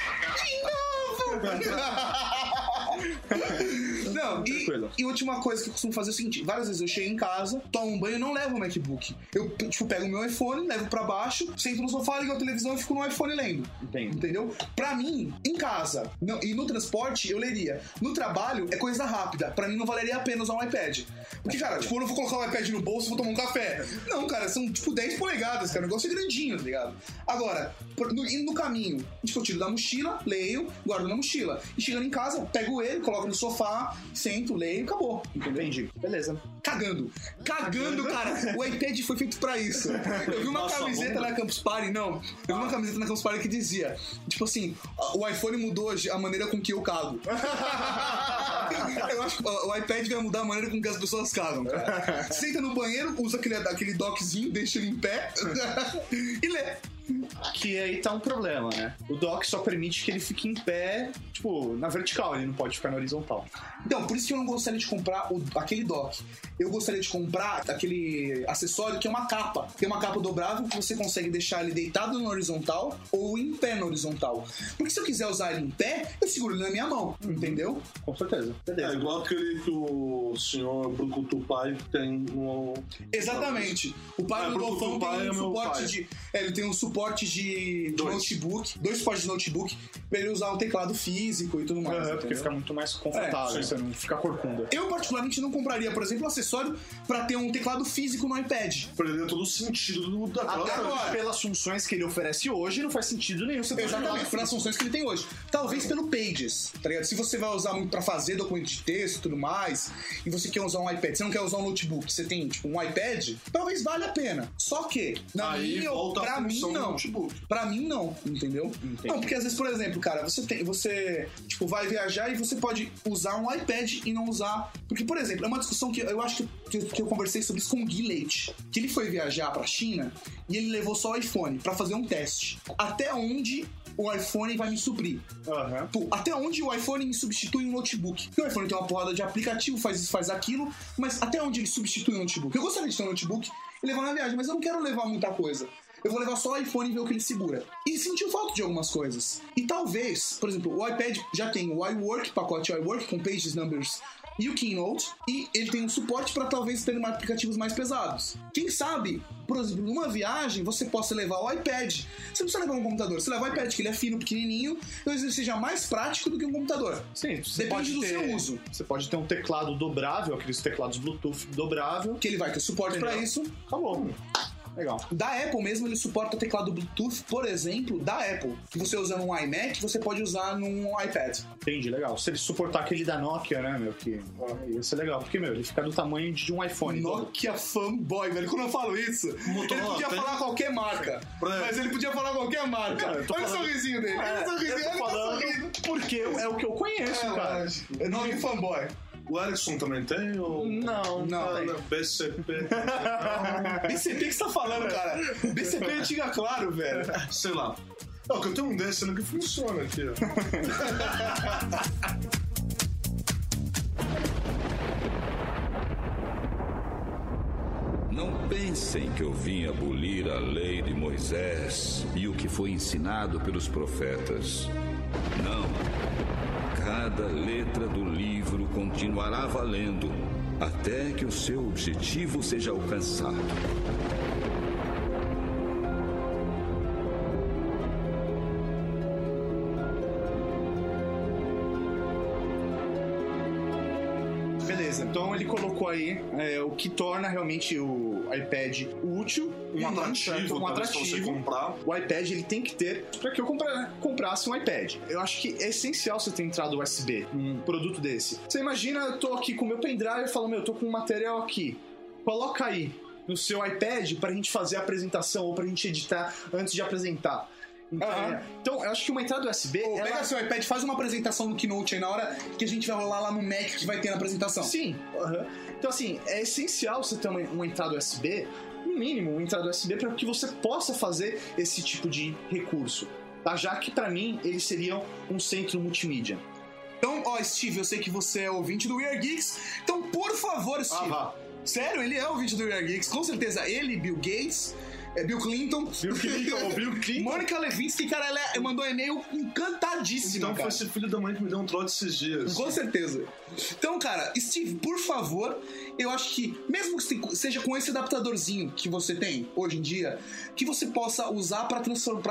Não, e, Tranquilo. e última coisa que eu costumo fazer é o seguinte: várias vezes eu chego em casa, tomo um banho e não levo o MacBook. Eu, tipo, pego o meu iPhone, levo pra baixo, sento no sofá, ligo a televisão e fico no iPhone lendo. Entendo. Entendeu? Pra mim, em casa não- e no transporte, eu leria. No trabalho, é coisa rápida. Pra mim, não valeria a pena usar um iPad. Porque, cara, tipo, eu não vou colocar o iPad no bolso e vou tomar um café. Não, cara, são tipo 10 polegadas, cara. O negócio é grandinho, tá ligado? Agora, no, indo no caminho, tipo, eu tiro da mochila, leio, guardo na mochila. E chegando em casa, pego ele, coloco no sofá, sento, leio e acabou. Entendeu? Entendi. Beleza. Cagando. Cagando, cara. O iPad foi feito pra isso. Eu vi uma Nossa, camiseta vamos- na Campus Party, não. Eu vi uma camiseta na Campus Party que dizia, tipo assim, o iPhone mudou a maneira com que eu cago. eu acho que o iPad vai mudar a maneira com que as pessoas cagam, cara. Senta no banheiro, usa aquele, aquele dockzinho, deixa ele em pé e lê. Que aí tá um problema, né? O dock só permite que ele fique em pé, tipo, na vertical, ele não pode ficar na horizontal. Então, por isso que eu não gostaria de comprar o- aquele dock. Eu gostaria de comprar aquele acessório que é uma capa. Tem uma capa dobrável que você consegue deixar ele deitado na horizontal ou em pé na horizontal. Porque se eu quiser usar ele em pé, eu seguro ele na minha mão, entendeu? Com certeza. É Beleza. igual aquele que o senhor Brucutu Pai tem no. Exatamente. O pai É, do Dolfão o pai tem é um meu suporte pai. de. é, ele tem um suporte de, de Dois. notebook, dois suportes de notebook, pra ele usar um teclado físico e tudo mais. Aham, porque fica muito mais confortável, É, você não fica corcunda. Eu, particularmente, não compraria, por exemplo, um acessório pra ter um teclado físico no iPad. Perder todo o sentido do, daquela Até agora, pelas funções que ele oferece hoje, não faz sentido nenhum você um Exatamente, pelas funções que ele tem hoje. Talvez pelo Pages, tá ligado? Se você vai usar muito pra fazer documento de texto e tudo mais, e você quer usar um iPad, você não quer usar um notebook, você tem, tipo, um iPad, talvez valha a pena. Só que, na Aí minha, volta pra mim, não. Pra mim, não, entendeu? Não, porque às vezes, por exemplo, cara, você tem, você, tipo, vai viajar e você pode usar um iPad e não usar. Porque, por exemplo, é uma discussão que eu acho que, que, que eu conversei sobre isso com o Gui Leite. Que ele foi viajar pra China e ele levou só o iPhone pra fazer um teste. Até onde o iPhone vai me suprir? Aham. Pô, até onde o iPhone me substitui um notebook? Porque o iPhone tem uma porrada de aplicativo, faz isso, faz aquilo, mas até onde ele substitui um notebook? Eu gostaria de ter um notebook e levar na viagem, mas eu não quero levar muita coisa. Eu vou levar só o iPhone e ver o que ele segura. E sentiu falta de algumas coisas. E talvez, por exemplo, o iPad já tem o iWork, pacote iWork com Pages, Numbers e o Keynote, e ele tem um suporte para talvez ter aplicativos mais pesados. Quem sabe, por exemplo, numa viagem você possa levar o iPad. Você não precisa levar um computador, você leva o iPad, que ele é fino, pequenininho, talvez ele seja mais prático do que um computador. Sim, você Depende do ter, seu uso. Você pode ter um teclado dobrável, aqueles teclados Bluetooth dobrável. Que ele vai ter suporte para isso. Acabou. Legal. Da Apple mesmo, ele suporta teclado Bluetooth, por exemplo, da Apple. Que você usando um iMac, você pode usar num iPad. Entendi, legal. Se ele suportar aquele da Nokia, né, meu, que ia ser legal. Porque, meu, ele fica do tamanho de um iPhone. todo. Nokia fanboy, velho. Quando eu falo isso, ele Motorola podia tem? falar qualquer marca. Mas ele podia falar qualquer marca. Cara, Olha falando- o sorrisinho dele. Olha o É, sorrisinho. Ele tá sorrindo. porque é o que eu conheço, É, cara. lógico. É de fanboy. O Ericsson também tem? Ou... Não, Não, Ah, não, BCP. BCP que você tá falando, cara? BCP é antiga, claro, velho. Sei lá. Não, que eu tenho um desse né, que funciona aqui, ó. Não pensem que eu vim abolir a lei de Moisés e o que foi ensinado pelos profetas. Cada letra do livro continuará valendo até que o seu objetivo seja alcançado. Beleza, então ele colocou aí é, o que torna realmente o iPad útil, Um e atrativo, um talvez, pra você atrativo. comprar. O iPad ele tem que ter para que eu compra- comprasse um iPad. Eu acho que é essencial você ter entrada USB num produto desse. Você imagina, eu tô aqui com o meu pendrive e falo, meu, eu tô com um material aqui. Coloca aí no seu iPad pra gente fazer a apresentação ou pra gente editar antes de apresentar. Então, Aham. então, eu acho que uma entrada USB. Pô, ela- Pega seu iPad, faz uma apresentação no Keynote aí na hora que a gente vai rolar lá no Mac que vai ter na apresentação. Sim. aham. Então, assim, é essencial você ter uma, uma entrada USB, no mínimo, uma entrada USB, para que você possa fazer esse tipo de recurso. Tá? Já que, pra mim, eles seriam um centro multimídia. Então, ó, Steve, eu sei que você é ouvinte do We Are Geeks. Então, por favor, Steve. vá. Sério, ele é ouvinte do We Are Geeks. Com certeza, ele, Bill Gates, é, Bill Clinton. Bill Clinton, Bill Clinton. Mônica Levinsky, cara, ela é- mandou um e-mail encantadíssima, Então foi cara. esse filho da mãe que me deu um trote esses dias. Com certeza. Então, cara, Steve, por favor, eu acho que, mesmo que se- seja com esse adaptadorzinho que você tem hoje em dia, que você possa usar para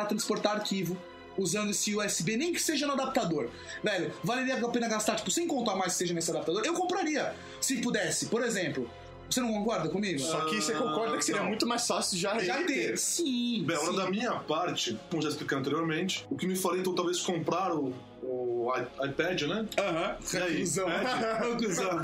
transportar arquivo. Usando esse USB, nem que seja no adaptador. Velho, valeria a pena gastar, tipo, sem contar mais que seja nesse adaptador. Eu compraria, se pudesse. Por exemplo, você não concorda comigo? Só que você concorda que seria não. muito mais fácil já, Já ter. Sim. Bem, sim. da minha parte, como já expliquei anteriormente, o que me faria então talvez comprar o, o iPad, né? Aham. Aí? Cusão. Cusão.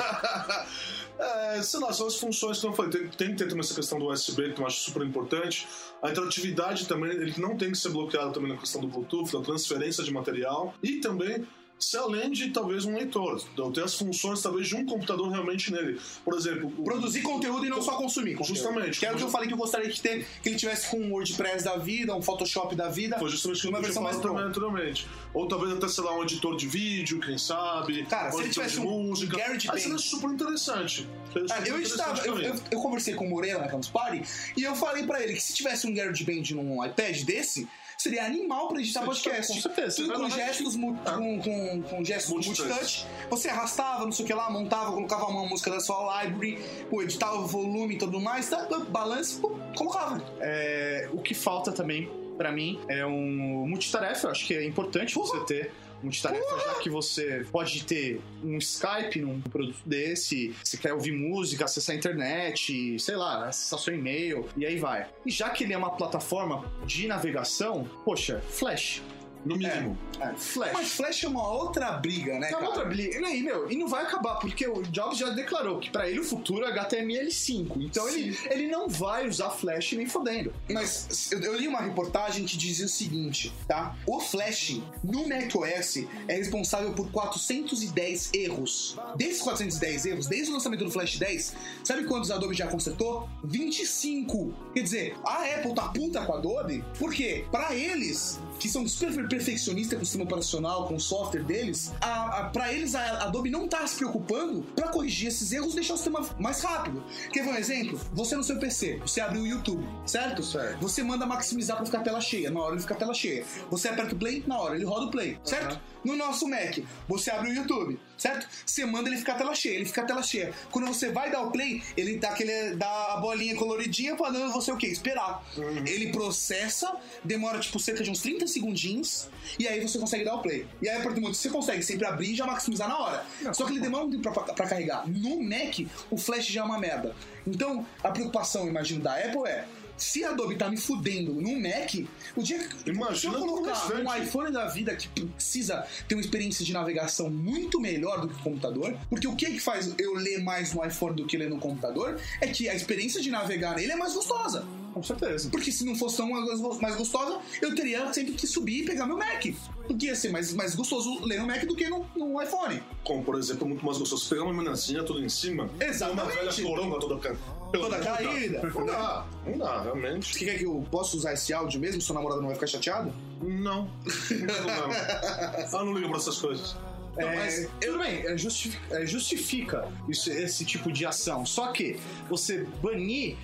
É, sei lá, são as funções que eu falei. Tem, tem que ter também essa questão do USB, que eu acho super importante. A interatividade também, ele não tem que ser bloqueado também na questão do Bluetooth, da transferência de material. E também, se além de talvez um leitor, então, ter as funções talvez de um computador realmente nele. Por exemplo, Produzir conteúdo e não só consumir. conteúdo. Justamente. Que era o que eu falei que eu gostaria que, ter, que ele tivesse com um WordPress da vida, um Photoshop da vida. Foi justamente que uma versão mais também anteriormente. Ou talvez até, sei lá, um editor de vídeo, quem sabe. Cara, se ele tivesse de um música. GarageBand. Aí seria super interessante. Seria Ah, super eu, estava, eu, eu, eu conversei com o Moreira na Campus Party e eu falei pra ele que se tivesse um GarageBand num iPad desse, seria animal pra editar podcast. com certeza. Com gestos, mu- com, com, com gestos Multitouch. Você arrastava, não sei o que lá, montava, colocava uma música da sua library, pô, editava o volume e tudo mais, tá, balance, pô, colocava. É, o que falta também, pra mim, é um multitarefa. Eu acho que é importante você ter multitarefa, já que você pode ter um Skype num produto desse, você quer ouvir música, acessar a internet, sei lá, acessar seu e-mail, e aí vai. E já que ele é uma plataforma de navegação, poxa, Flash. No mínimo. Flash. Mas Flash é uma outra briga, né, É cara? outra briga. E aí, meu, e não vai acabar, porque o Jobs já declarou que pra ele o futuro é HTML5. Então ele, ele não vai usar Flash nem fodendo. Mas eu, eu li uma reportagem que dizia o seguinte, tá? O Flash no macOS é responsável por 410 erros. Desses 410 erros, desde o lançamento do Flash 10, sabe quantos a Adobe já consertou? 25. Quer dizer, a Apple tá puta com a Adobe, porque pra eles, que são super perfeccionistas com o sistema operacional, com o software deles, a, a, pra eles a Adobe não tá se preocupando pra corrigir esses erros e deixar o sistema mais rápido. Quer ver um exemplo? Você no seu PC, você abre o YouTube, certo? Certo. Você manda maximizar pra ficar tela cheia, na hora ele fica tela cheia. Você aperta o play, na hora ele roda o play, certo? No nosso Mac, você abre o YouTube, certo? Você manda ele ficar tela cheia, ele fica tela cheia. Quando você vai dar o play, ele dá aquele dá a bolinha coloridinha falando você o quê? Esperar. Ele processa, demora tipo cerca de uns 30 segundinhos e aí você consegue dar o play. E aí a partir do momento que você consegue sempre abrir e já maximizar na hora. Só que ele demora um tempo pra, pra carregar. No Mac, o flash já é uma merda. Então, a preocupação, imagino, da Apple é se a Adobe tá me fudendo no Mac, o dia que Imagina eu colocar um iPhone da vida que precisa ter uma experiência de navegação muito melhor do que o computador, porque o que que faz eu ler mais no iPhone do que ler no computador é que a experiência de navegar nele é mais gostosa. Com certeza. Porque se não fosse tão mais gostosa, eu teria sempre que subir e pegar meu Mac. Porque ia ser mais, mais gostoso ler no Mac do que no, no iPhone. Como, por exemplo, muito mais gostoso pegar uma menacinha toda em cima. Exatamente. Uma velha coromba toda ca- Toda caída. Não dá, não dá, realmente. Você quer que eu possa usar esse áudio mesmo? Sua namorada não vai ficar chateada? Não. Ela não liga pra essas coisas. É, mas tudo bem, é justifica, é, justifica isso- esse tipo de ação. Só que você banir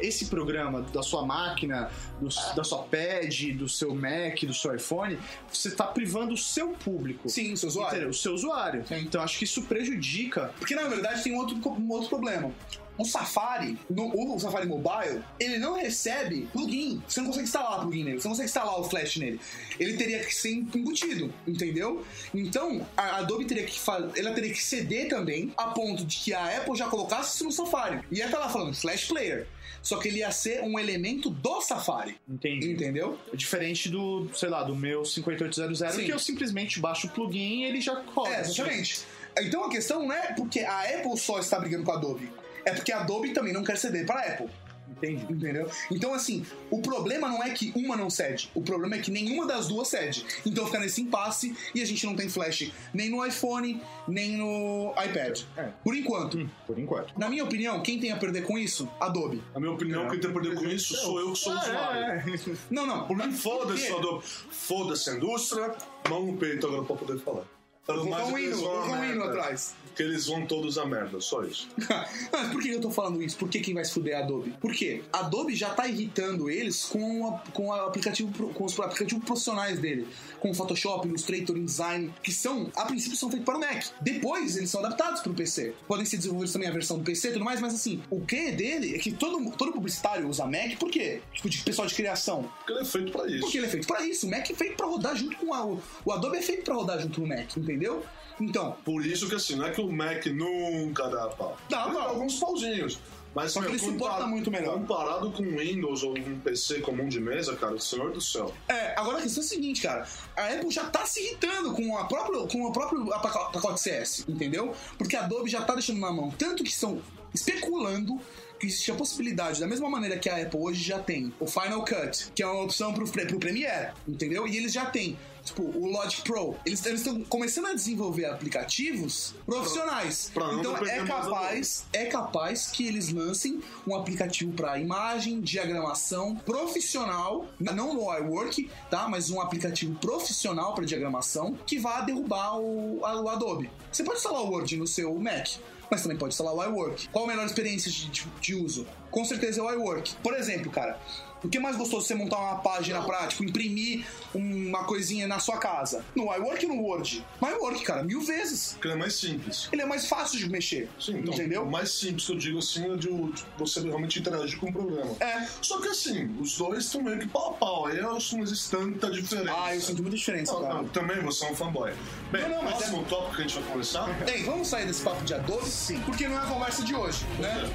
esse programa da sua máquina, do- da sua pad, do seu Mac, do seu iPhone, você tá privando o seu público. Sim, o seu usuário. Entendeu? O seu usuário. Então acho que isso prejudica. Porque na verdade tem outro, um outro problema. O Safari, no, o Safari Mobile, ele não recebe plugin. Você não consegue instalar plugin nele, você não consegue instalar o Flash nele. Ele teria que ser embutido, entendeu? Então, a Adobe teria que ela teria que ceder também, a ponto de que a Apple já colocasse isso no Safari. E ia estar lá falando Flash Player. Só que ele ia ser um elemento do Safari. Entendi. Entendeu? Diferente do, sei lá, do meu 5800, Sim. que eu simplesmente baixo o plugin e ele já roda. É, exatamente. Então a questão não é porque a Apple só está brigando com a Adobe. É porque a Adobe também não quer ceder para a Apple. Entendi. Entendeu? Então, assim, o problema não é que uma não cede, o problema é que nenhuma das duas cede. Então fica nesse impasse e a gente não tem flash nem no iPhone, nem no iPad. É. Por enquanto. Por enquanto. Na minha opinião, quem tem a perder com isso? Adobe. Na minha opinião, quem tem a perder com isso sou eu que sou usuário. É. Não, não. Por mim, foda-se o Adobe. Foda-se a indústria, mão no peito agora pra poder falar. Mais um hino, a um hino atrás. Que eles vão todos a merda, só isso. Mas por que eu tô falando isso? Por que quem vai se fuder é a Adobe? Por quê? A Adobe já tá irritando eles com, a, com, o aplicativo, com os aplicativos profissionais dele. Com o Photoshop, Illustrator, InDesign, que são, a princípio, são feitos para o Mac. Depois, eles são adaptados para o PC. Podem ser desenvolvidos também a versão do PC e tudo mais, mas assim, o que dele é que todo, todo publicitário usa Mac, por quê? Tipo, de pessoal de criação. Porque ele é feito pra isso. Porque ele é feito pra isso. O Mac é feito pra rodar junto com a. O, o Adobe é feito pra rodar junto no Mac, entendeu? Então, Por isso que assim, não é que o Mac nunca dá pau. Dá pau. alguns pauzinhos. Mas Só que meu, ele suporta muito melhor. Comparado com Windows ou um PC comum de mesa, cara, senhor do céu. É, agora a questão é a seguinte, cara. A Apple já tá se irritando com, a própria, com o próprio paco- pacote CS, entendeu? Porque a Adobe já tá deixando na mão. Tanto que estão especulando que existe a possibilidade, da mesma maneira que a Apple hoje já tem o Final Cut, que é uma opção pro, pro Premiere, entendeu? E eles já têm, tipo, o Logic Pro. Eles estão começando a desenvolver aplicativos profissionais. Pra não então é capaz, é capaz que eles lancem um aplicativo para imagem, diagramação profissional, não no iWork, tá? Mas um aplicativo profissional para diagramação que vá derrubar o, a- o Adobe. Você pode instalar o Word no seu Mac. Mas também pode instalar o iWork. Qual a melhor experiência de, de- de uso? Com certeza é o iWork. Por exemplo, cara, o que é mais gostoso você montar uma página pra, tipo, imprimir uma coisinha na sua casa? No iWork ou no Word? No iWork, cara, mil vezes. Porque ele é mais simples. Ele é mais fácil de mexer. Sim, então, entendeu? O mais simples que eu digo assim é de você realmente interagir com o programa. É. Só que assim, os dois estão meio que pau a pau. Aí eu não existe tanta diferença. Ah, eu sinto muita diferença, Não, cara. não, também você é um fanboy. Bem, Não, não, mas próximo tópico que a gente vai conversar. Ei, vamos sair desse papo de Adobe? Sim. Porque não é a conversa de hoje, né?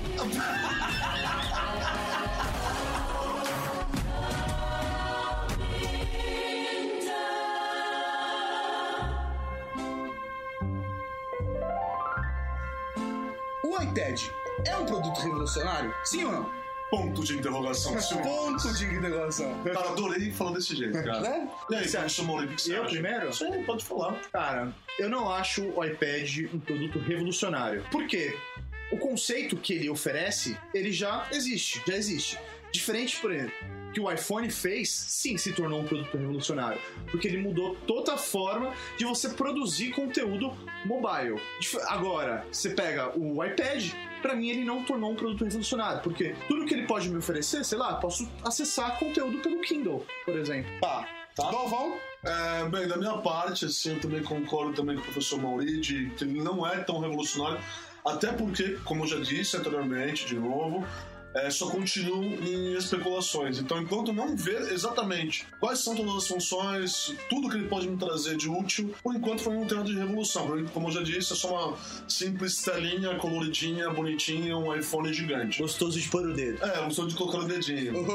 O iPad é um produto revolucionário? Sim ou não? Ponto de interrogação. Silvio. Ponto de interrogação. Cara, adorei falar desse jeito, cara. Né? E aí, você chamou o que você Eu acha? primeiro? Sim, pode falar. Cara, eu não acho o iPad um produto revolucionário. Por quê? O conceito que ele oferece, ele já existe, já existe. Diferente, por exemplo, que o iPhone fez, sim, se tornou um produto revolucionário. Porque ele mudou toda a forma de você produzir conteúdo mobile. Agora, você pega o iPad, pra mim ele não tornou um produto revolucionário. Porque tudo que ele pode me oferecer, sei lá, posso acessar conteúdo pelo Kindle, por exemplo. Tá. Tá. Galvão? É, bem, da minha parte, assim, eu também concordo também com o professor Mauri de que ele não é tão revolucionário, até porque, como eu já disse anteriormente, de novo, é, só continuam em especulações. Então, enquanto não ver exatamente quais são todas as funções, tudo que ele pode me trazer de útil, por enquanto foi um tema de revolução. Como eu já disse, é só uma simples telinha coloridinha, bonitinha, um iPhone gigante. Gostoso de pôr o dedo. É, sou de colocar o dedinho.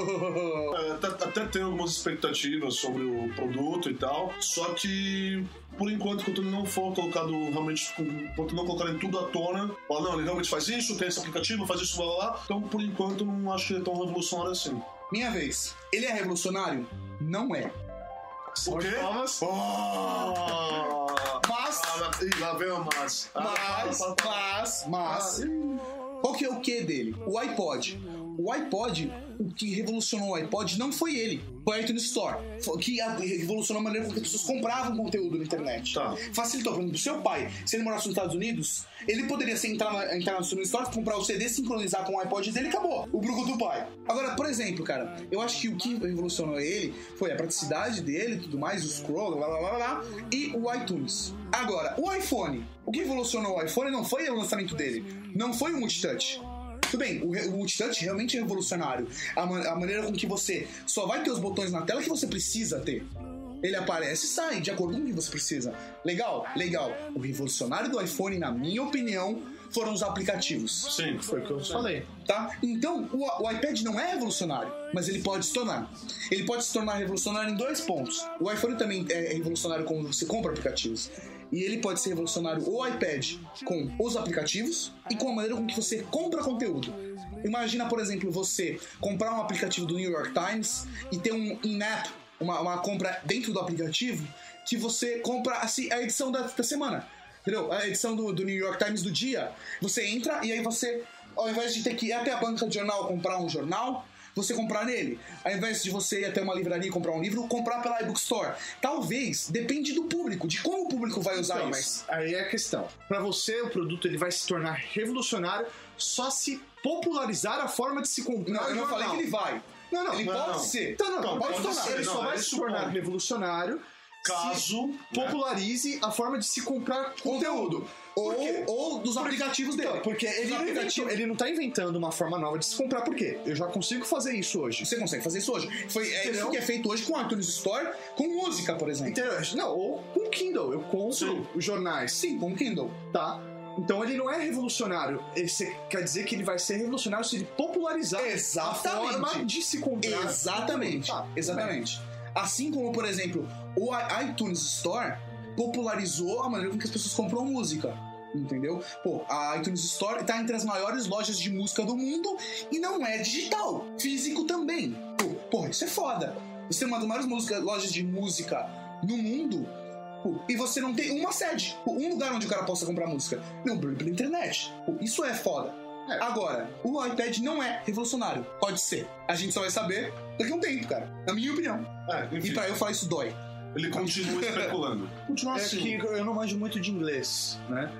É, até, até tenho algumas expectativas sobre o produto e tal. Só que, por enquanto, enquanto ele não for colocado realmente, enquanto não colocarem tudo à tona, fala, não, ele realmente faz isso, tem esse aplicativo, faz isso, blá blá blá. Então, por enquanto, não acho que ele é tão revolucionário assim. Minha vez. Ele é revolucionário? Não é. O quê? Palmas. Oh! Mas, Ah, lá, lá vem a mas. mas, Ah, mas, mas, ah, ih. Qual que é o que dele? O iPod. O iPod, o que revolucionou o iPod não foi ele, foi a iTunes Store. O que revolucionou a maneira como as pessoas compravam conteúdo na internet. Tá. Facilitou, por exemplo, o seu pai, se ele morasse nos Estados Unidos, ele poderia se entrar na, entrar na iTunes Store, comprar o CD, sincronizar com o iPod dele e acabou. O bruco do pai. Agora, por exemplo, cara, eu acho que o que revolucionou ele foi a praticidade dele e tudo mais, o scroll, blá blá blá, blá, e o iTunes. Agora, o iPhone. O que revolucionou o iPhone não foi o lançamento dele, não foi o multitouch. Tudo bem, o, multitouch realmente é revolucionário. A, ma- a maneira com que você só vai ter os botões na tela que você precisa ter. Ele aparece e sai, de acordo com o que você precisa. Legal? Legal. O revolucionário do iPhone, na minha opinião, foram os aplicativos. Sim. Foi o que eu falei. Tá? Então, o, o iPad não é revolucionário, mas ele pode se tornar. Ele pode se tornar revolucionário em dois pontos. O iPhone também é revolucionário quando você compra aplicativos. E ele pode ser revolucionário o iPad com os aplicativos e com a maneira com que você compra conteúdo. Imagina, por exemplo, você comprar um aplicativo do New York Times e ter um in-app, uma, uma compra dentro do aplicativo, que você compra assim, a edição da, da semana. Entendeu? A edição do, do New York Times do dia. Você entra e aí você, ao invés de ter que ir até a banca de jornal comprar um jornal, você comprar nele. Ao invés de você ir até uma livraria e comprar um livro, comprar pela iBook Store. Talvez, depende do público, de como o público vai usar Então, isso. mas aí é a questão. Pra você, o produto ele vai se tornar revolucionário só se popularizar a forma de se comprar. Não, eu não jornal. falei que ele vai. Não, não. Ele não, pode não. ser. Então, não, Não, pode, pode tornar. ser, Ele não, só vai se tornar revolucionário Caso. se popularize a forma de se comprar conteúdo. Ou, ou dos aplicativos dele. Então, porque ele não, inventou, aplicativos- ele não tá inventando uma forma nova de se comprar, por quê? Eu já consigo fazer isso hoje. Você consegue fazer isso hoje. Foi, é isso Entendeu? que é feito hoje com o iTunes Store, com música, por exemplo. Entendeu? Não, ou com o Kindle. Eu compro Sim. os jornais, Sim, com o Kindle. tá? Então ele não é revolucionário. Esse quer dizer que ele vai ser revolucionário se ele popularizar Exatamente. a forma de se comprar. Exatamente. Tá, Exatamente. Assim como, por exemplo, o iTunes Store popularizou a maneira com que as pessoas compram música. Entendeu? Pô, a iTunes Store tá entre as maiores lojas de música do mundo e não é digital. Físico também. Pô, porra, isso é foda. Você tem uma das maiores música- lojas de música no mundo pô, e você não tem uma sede. Pô, um lugar onde o cara possa comprar música. Não, pela pela internet. Pô, isso é foda. É. Agora, o iPad não é revolucionário. Pode ser. A gente só vai saber daqui a um tempo, cara. Na minha opinião. É, E pra eu falar isso dói. ele continua especulando. Continua É assim. que eu não manjo muito de inglês, né?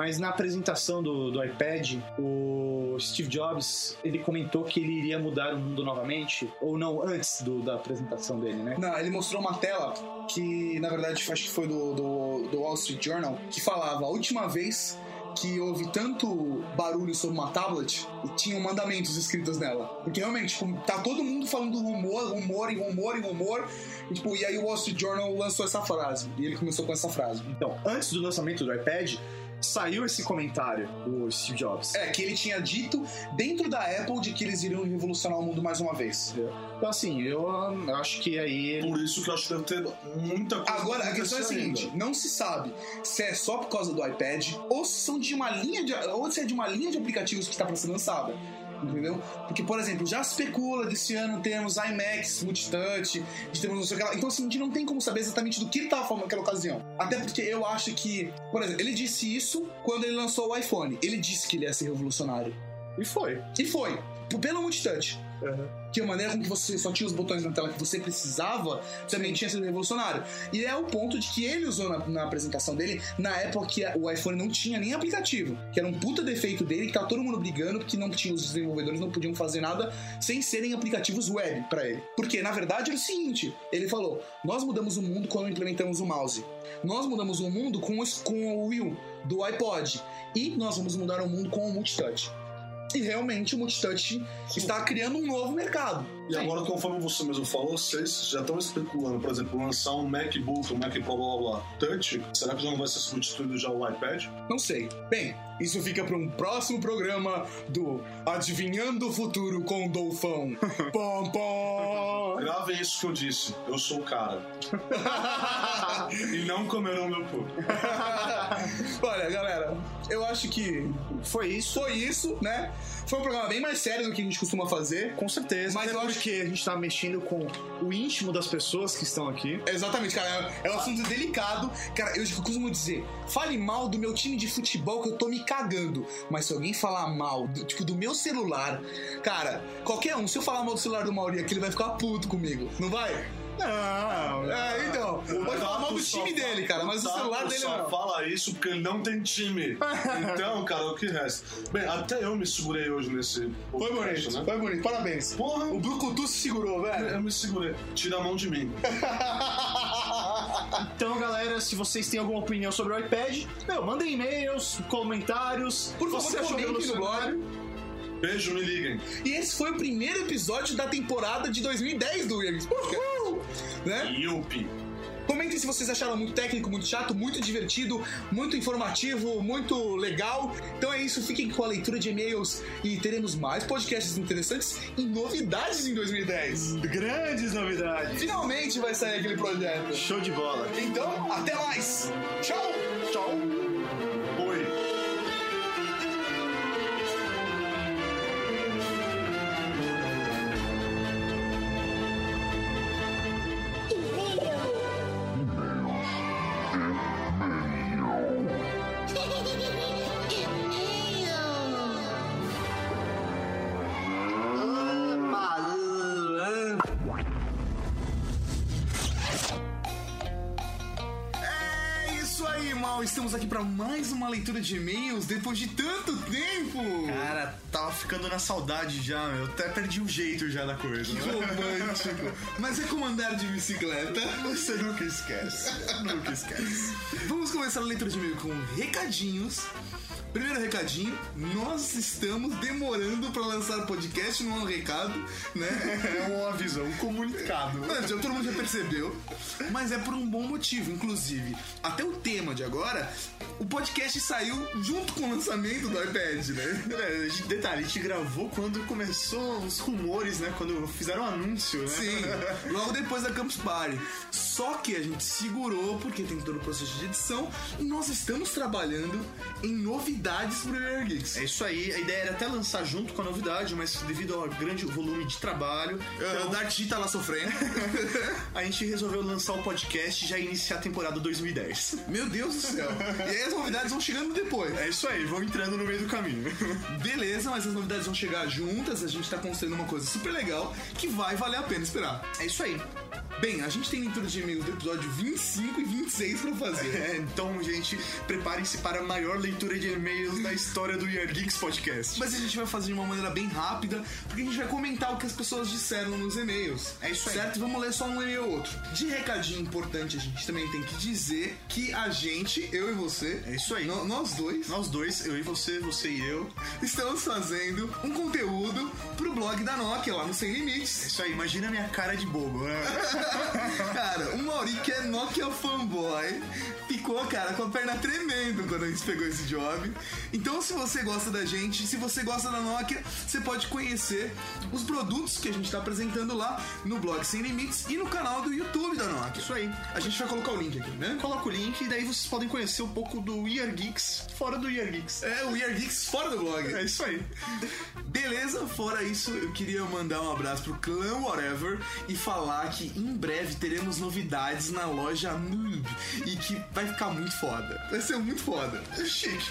Mas na apresentação do, do iPad, o Steve Jobs ele comentou que ele iria mudar o mundo novamente, ou não, antes do- da apresentação dele, né? Não, ele mostrou uma tela que, na verdade, acho que foi do, do, do Wall Street Journal, que falava a última vez que houve tanto barulho sobre uma tablet, tinham mandamentos escritos nela. Porque realmente, tipo, tá todo mundo falando rumor, rumor e rumor e rumor. E, tipo, e aí o Wall Street Journal lançou essa frase. E ele começou com essa frase. Então, antes do lançamento do iPad, saiu esse comentário do Steve Jobs. É, que ele tinha dito dentro da Apple de que eles iriam revolucionar o mundo mais uma vez. Então, assim, eu, eu acho que aí ele Por isso que eu acho que deve ter muita coisa. Agora, a questão é a seguinte: ainda. não se sabe se é só por causa do iPad ou se são de uma linha de, ou se é de uma linha de aplicativos que está para ser lançada. Entendeu? Porque, por exemplo, já especula desse ano termos iMacs multitouch, de termos não sei o que lá. Então, assim, a gente não tem como saber exatamente do que ele estava falando naquela ocasião. Até porque eu acho que, por exemplo, ele disse isso quando ele lançou o iPhone. Ele disse que ele ia ser revolucionário. E foi. E foi. Pelo multitouch. Que a maneira com que você só tinha os botões na tela que você precisava também tinha sido revolucionário. E é o ponto de que ele usou na, na apresentação dele na época que o iPhone não tinha nem aplicativo. Que era um puta defeito dele, que tava todo mundo brigando porque não tinha os desenvolvedores não podiam fazer nada sem serem aplicativos web pra ele. Porque na verdade era o seguinte: ele falou, nós mudamos o mundo quando implementamos o mouse. Nós mudamos o mundo com, os, com o Wii do iPod. E nós vamos mudar o mundo com o multitouch. E realmente o multitouch está criando um novo mercado. E agora, conforme você mesmo falou, vocês já estão especulando, por exemplo, lançar um MacBook, um Mac blá blá blá Touch. Será que já não vai ser substituído já o iPad? Não sei. Bem, isso fica para um próximo programa do Adivinhando o Futuro com o Dolfão. pom, pom. Gravem isso que eu disse. Eu sou o cara. e não comerão meu cu. Olha, galera, eu acho que Foi isso. foi isso, né? Foi um programa bem mais sério do que a gente costuma fazer. Com certeza. Mas eu acho porque a gente tá mexendo com o íntimo das pessoas que estão aqui. Exatamente, cara. É um assunto delicado. Cara, eu costumo dizer, fale mal do meu time de futebol que eu tô me cagando. Mas se alguém falar mal, do- tipo, do meu celular, cara, qualquer um, se eu falar mal do celular do Mauri aqui, ele vai ficar puto comigo. Não vai? Não, É, então. Pode falar mal do time dele, cara, mas o celular dele só não. fala isso porque ele não tem time. Então, cara, o que resta? Bem, até eu me segurei hoje nesse Foi bonito, né? foi bonito. Parabéns. Porra, O Brucutu se segurou, velho. eu me segurei. Tira a mão de mim. Então, galera, se vocês têm alguma opinião sobre o iPad, meu, mandem e-mails, comentários. Por favor, Você achou no blog. Beijo, me liguem. E esse foi o primeiro episódio da temporada de 2010 do Weird Podcast. Né? Yupi. Comentem se vocês acharam muito técnico, muito chato, muito divertido, muito informativo, muito legal. Então é isso, fiquem com a leitura de e-mails e teremos mais podcasts interessantes e novidades em 2010. Grandes novidades. Finalmente vai sair aquele projeto. Show de bola. Então, até mais. Tchau. Tchau. Estamos aqui para mais uma leitura de e-mails depois de tanto tempo. Cara, tava ficando na saudade já, meu. Até perdi o jeito já da coisa. Que romântico. Mas é como andar de bicicleta. Você nunca esquece. Nunca esquece. Vamos começar a leitura de e-mail com recadinhos. Primeiro recadinho, nós estamos demorando para lançar o podcast, não é um recado, né? É uma visão, um comunicado. Já- todo mundo já percebeu, mas é por um bom motivo. Inclusive, até o tema de agora, o podcast saiu junto com o lançamento do iPad, né? É, detalhe, a gente gravou quando começou os rumores, né? Quando fizeram o anúncio, né? Sim, logo depois da Campus Party. Só que a gente segurou porque tem todo o processo de edição e nós estamos trabalhando em novidades pro Air Geeks. É isso aí, a ideia era até lançar junto com a novidade, mas devido ao grande volume de trabalho, O Dark G tá lá sofrendo. a gente resolveu lançar o podcast e já iniciar a temporada 2010. Meu Deus do céu. E aí as novidades vão chegando depois. É isso aí, vão entrando no meio do caminho. Beleza, mas as novidades vão chegar juntas. A gente tá construindo uma coisa super legal que vai valer a pena esperar. É isso aí. Bem, a gente tem leitura de e-mails do episódio 25 e 26 pra fazer. É, então, gente, preparem-se para a maior leitura de e-mails da história do Year Geeks Podcast. Mas a gente vai fazer de uma maneira bem rápida, porque a gente vai comentar o que as pessoas disseram nos e-mails. É isso aí. Certo? Vamos ler só um e-mail ou outro. De recadinho importante, a gente também tem que dizer que a gente, eu e você, É isso aí. no- nós dois, Nós dois, eu e você, você e eu. estamos fazendo um conteúdo pro blog da Nokia lá no Sem É Limites. isso aí, imagina a minha cara de bobo, né? Cara, o Mauri, que é Nokia fanboy, ficou, cara, com a perna tremendo quando a gente pegou esse job. Então, se você gosta da gente, se você gosta da Nokia, você pode conhecer os produtos que a gente tá apresentando lá no blog Sem Limites e no canal do YouTube da Nokia. Isso aí. A gente vai colocar o link aqui, né? Coloca o link e daí vocês podem conhecer um pouco do Year Geeks fora do Year Geeks. É o We Are Geeks fora do blog. É isso aí. Beleza, fora isso, eu queria mandar um abraço pro Clã Whatever e falar que em breve teremos novidades na loja Noob e que vai ficar muito foda. Vai ser muito foda. Chique.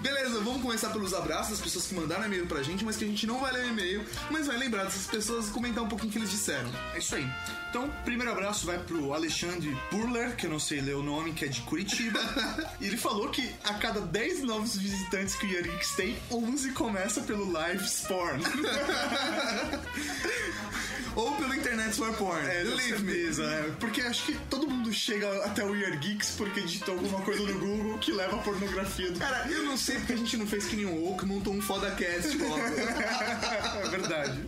Beleza, vamos começar pelos abraços das pessoas que mandaram e-mail pra gente, mas que a gente não vai ler e-mail, mas vai lembrar dessas pessoas e comentar um pouquinho o que eles disseram. É isso aí. Então, primeiro abraço vai pro Alexandre Burler, que eu não sei ler o nome, que é de Curitiba. e ele falou que a cada 10 novos visitantes que o Geeks tem, 11 começa pelo Live Spawn. Ou pelo Internet for Porn. É, me. certeza, né? Porque acho que todo mundo chega até o Year Geeks porque digitou alguma coisa no Google que leva a pornografia do Cara, eu não sei porque a gente não fez que nem o Oak, montou um fodacast logo. é verdade.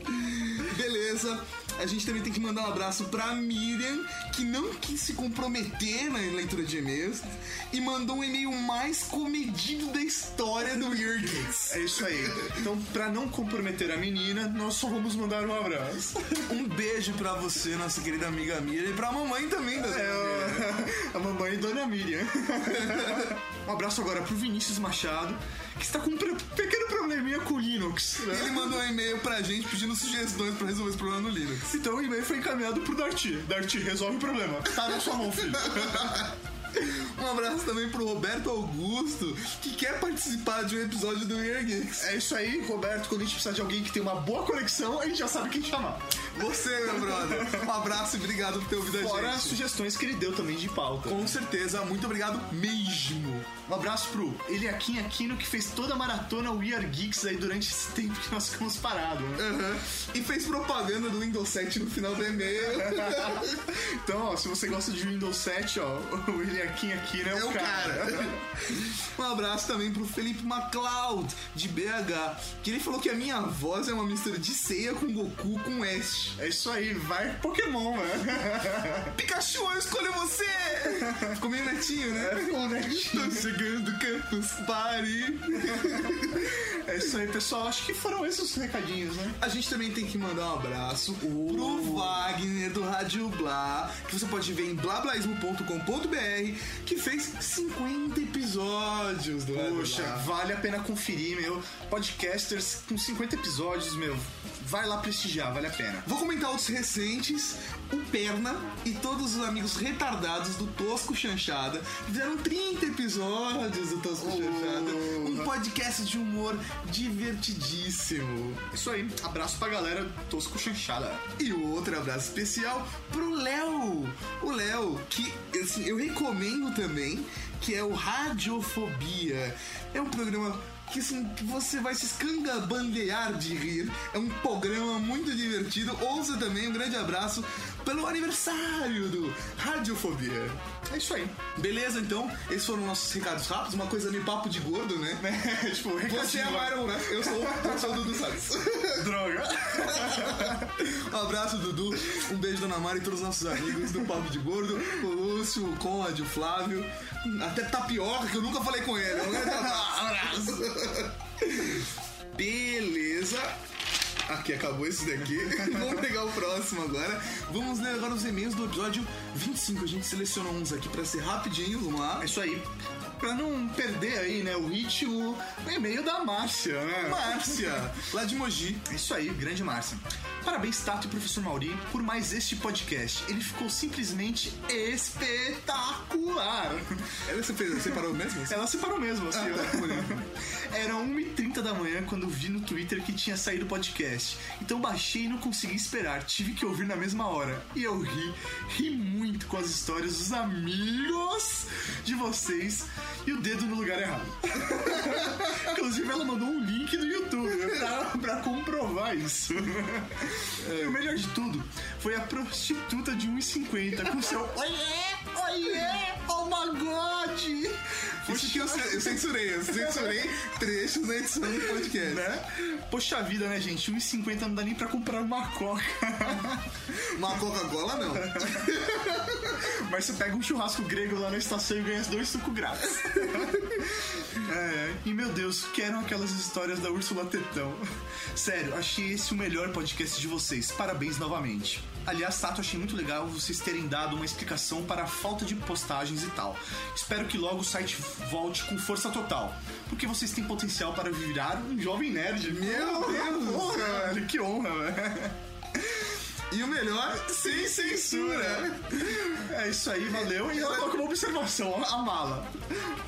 Beleza. A gente também tem que mandar um abraço pra Miriam, que não quis se comprometer na leitura de e-mails e mandou um e-mail mais comedido da história do Weird. É isso aí. Então, pra não comprometer a menina, nós só vamos mandar um abraço. Um beijo pra você, nossa querida amiga Miriam, e pra mamãe também da É, a mamãe e Dona Miriam. Um abraço agora pro Vinícius Machado, que está com um pequeno probleminha com o Linux. né? Ele mandou um e-mail pra gente pedindo sugestões pra resolver esse problema no Linux. Então o e-mail foi encaminhado pro Darty. Darty, resolve o problema. Tá na sua mão, filho. Um abraço também pro Roberto Augusto, que quer participar de um episódio do Weird Geeks. É isso aí, Roberto. Quando a gente precisar de alguém que tem uma boa conexão, a gente já sabe quem chamar. Você, meu brother. Um abraço e obrigado por ter ouvido a Fora as gente. sugestões que ele deu também de pauta. Com certeza, muito obrigado mesmo. Um abraço pro Eliakim Aquino, que fez toda a maratona We Are Geeks aí durante esse tempo que nós ficamos parados. né? Aham. E fez propaganda do Windows 7 no final do e-mail. Então, ó, se você gosta de Windows 7, ó, o Eliakim Aquino é, É o o cara. cara. Um abraço também pro Felipe MacLeod, de BH, que ele falou que a minha voz é uma mistura de ceia com Goku com Ash. É isso aí, vai Pokémon, né? Pikachu, eu escolho você! Ficou meio netinho, né? Ficou netinho. Tô chegando, Campus Party. É isso aí, pessoal. Acho que foram esses os recadinhos, né? A gente também tem que mandar um abraço pro Wagner do Rádio Blá, que você pode ver em blablaismo.com.br, que fez 50 episódios do Poxa, Blá. vale a pena conferir, meu. Podcasters com 50 episódios, meu. Vai lá prestigiar, vale a pena. Vou comentar outros recentes. O Perna e todos os amigos retardados do Tosco Chanchada fizeram 30 episódios do Tosco Chanchada. Um podcast de humor divertidíssimo. Isso aí, abraço pra galera Tosco Chanchada. E outro abraço especial pro Léo. O Léo, que assim, eu recomendo também, que é o Radiofobia. É um programa que assim, você vai se escangabandear de rir. É um programa muito divertido. Ouça também um grande abraço pelo aniversário do Radiofobia. É isso aí. Beleza, então? Esses foram nossos recados rápidos. Uma coisa meio papo de gordo, né? tipo, Você é. Iron, né? Eu sou, eu sou o Dudu Salles. Droga. Um abraço, Dudu. Um beijo, Dona Mara e todos os nossos amigos do Papo de Gordo. O Lúcio, o Conrad, o Flávio. Até Tapioca, que eu nunca falei com ele. Um abraço. Beleza. Aqui acabou esse daqui. Vamos pegar o próximo agora. Vamos ler agora os e-mails do episódio 25. A gente selecionou uns aqui pra ser rapidinho. Vamos lá. É isso aí. Pra não perder aí, né, o ritmo, o e-mail da Márcia, né? Márcia, lá de Mogi. É Isso aí, grande Márcia. Parabéns, Tato e professor Mauri, por mais este podcast. Ele ficou simplesmente espetacular. Ela se separou mesmo? Ela separou mesmo, assim. Ah, tá. Era 1h30 da manhã quando vi no Twitter que tinha saído o podcast. Então baixei e não consegui esperar. Tive que ouvir na mesma hora. E eu ri, ri muito com as histórias dos amigos de vocês e o dedo no lugar errado. Inclusive, ela mandou um link do YouTube né, pra, pra comprovar isso. E o melhor de tudo foi a prostituta de 1,50 com seu Oiê, oiê, oh my god! Isso que eu, eu censurei. Eu censurei trechos na edição do podcast. né? Poxa vida, né, gente? 1,50 não dá nem pra comprar uma coca. Uma Coca-Cola, não. Mas você pega um churrasco grego lá na estação e ganha dois sucos grátis. É, e meu Deus, que eram aquelas histórias da Úrsula Tetão. Sério, achei esse o melhor podcast de vocês. Parabéns novamente. Aliás, Tato, achei muito legal vocês terem dado uma explicação para a falta de postagens e tal. Espero que logo o site volte com força total. Porque vocês têm potencial para virar um jovem nerd. Meu Deus! Velho, que honra, velho. E o melhor, sem censura. É isso aí, valeu. E ela coloca uma observação, a mala.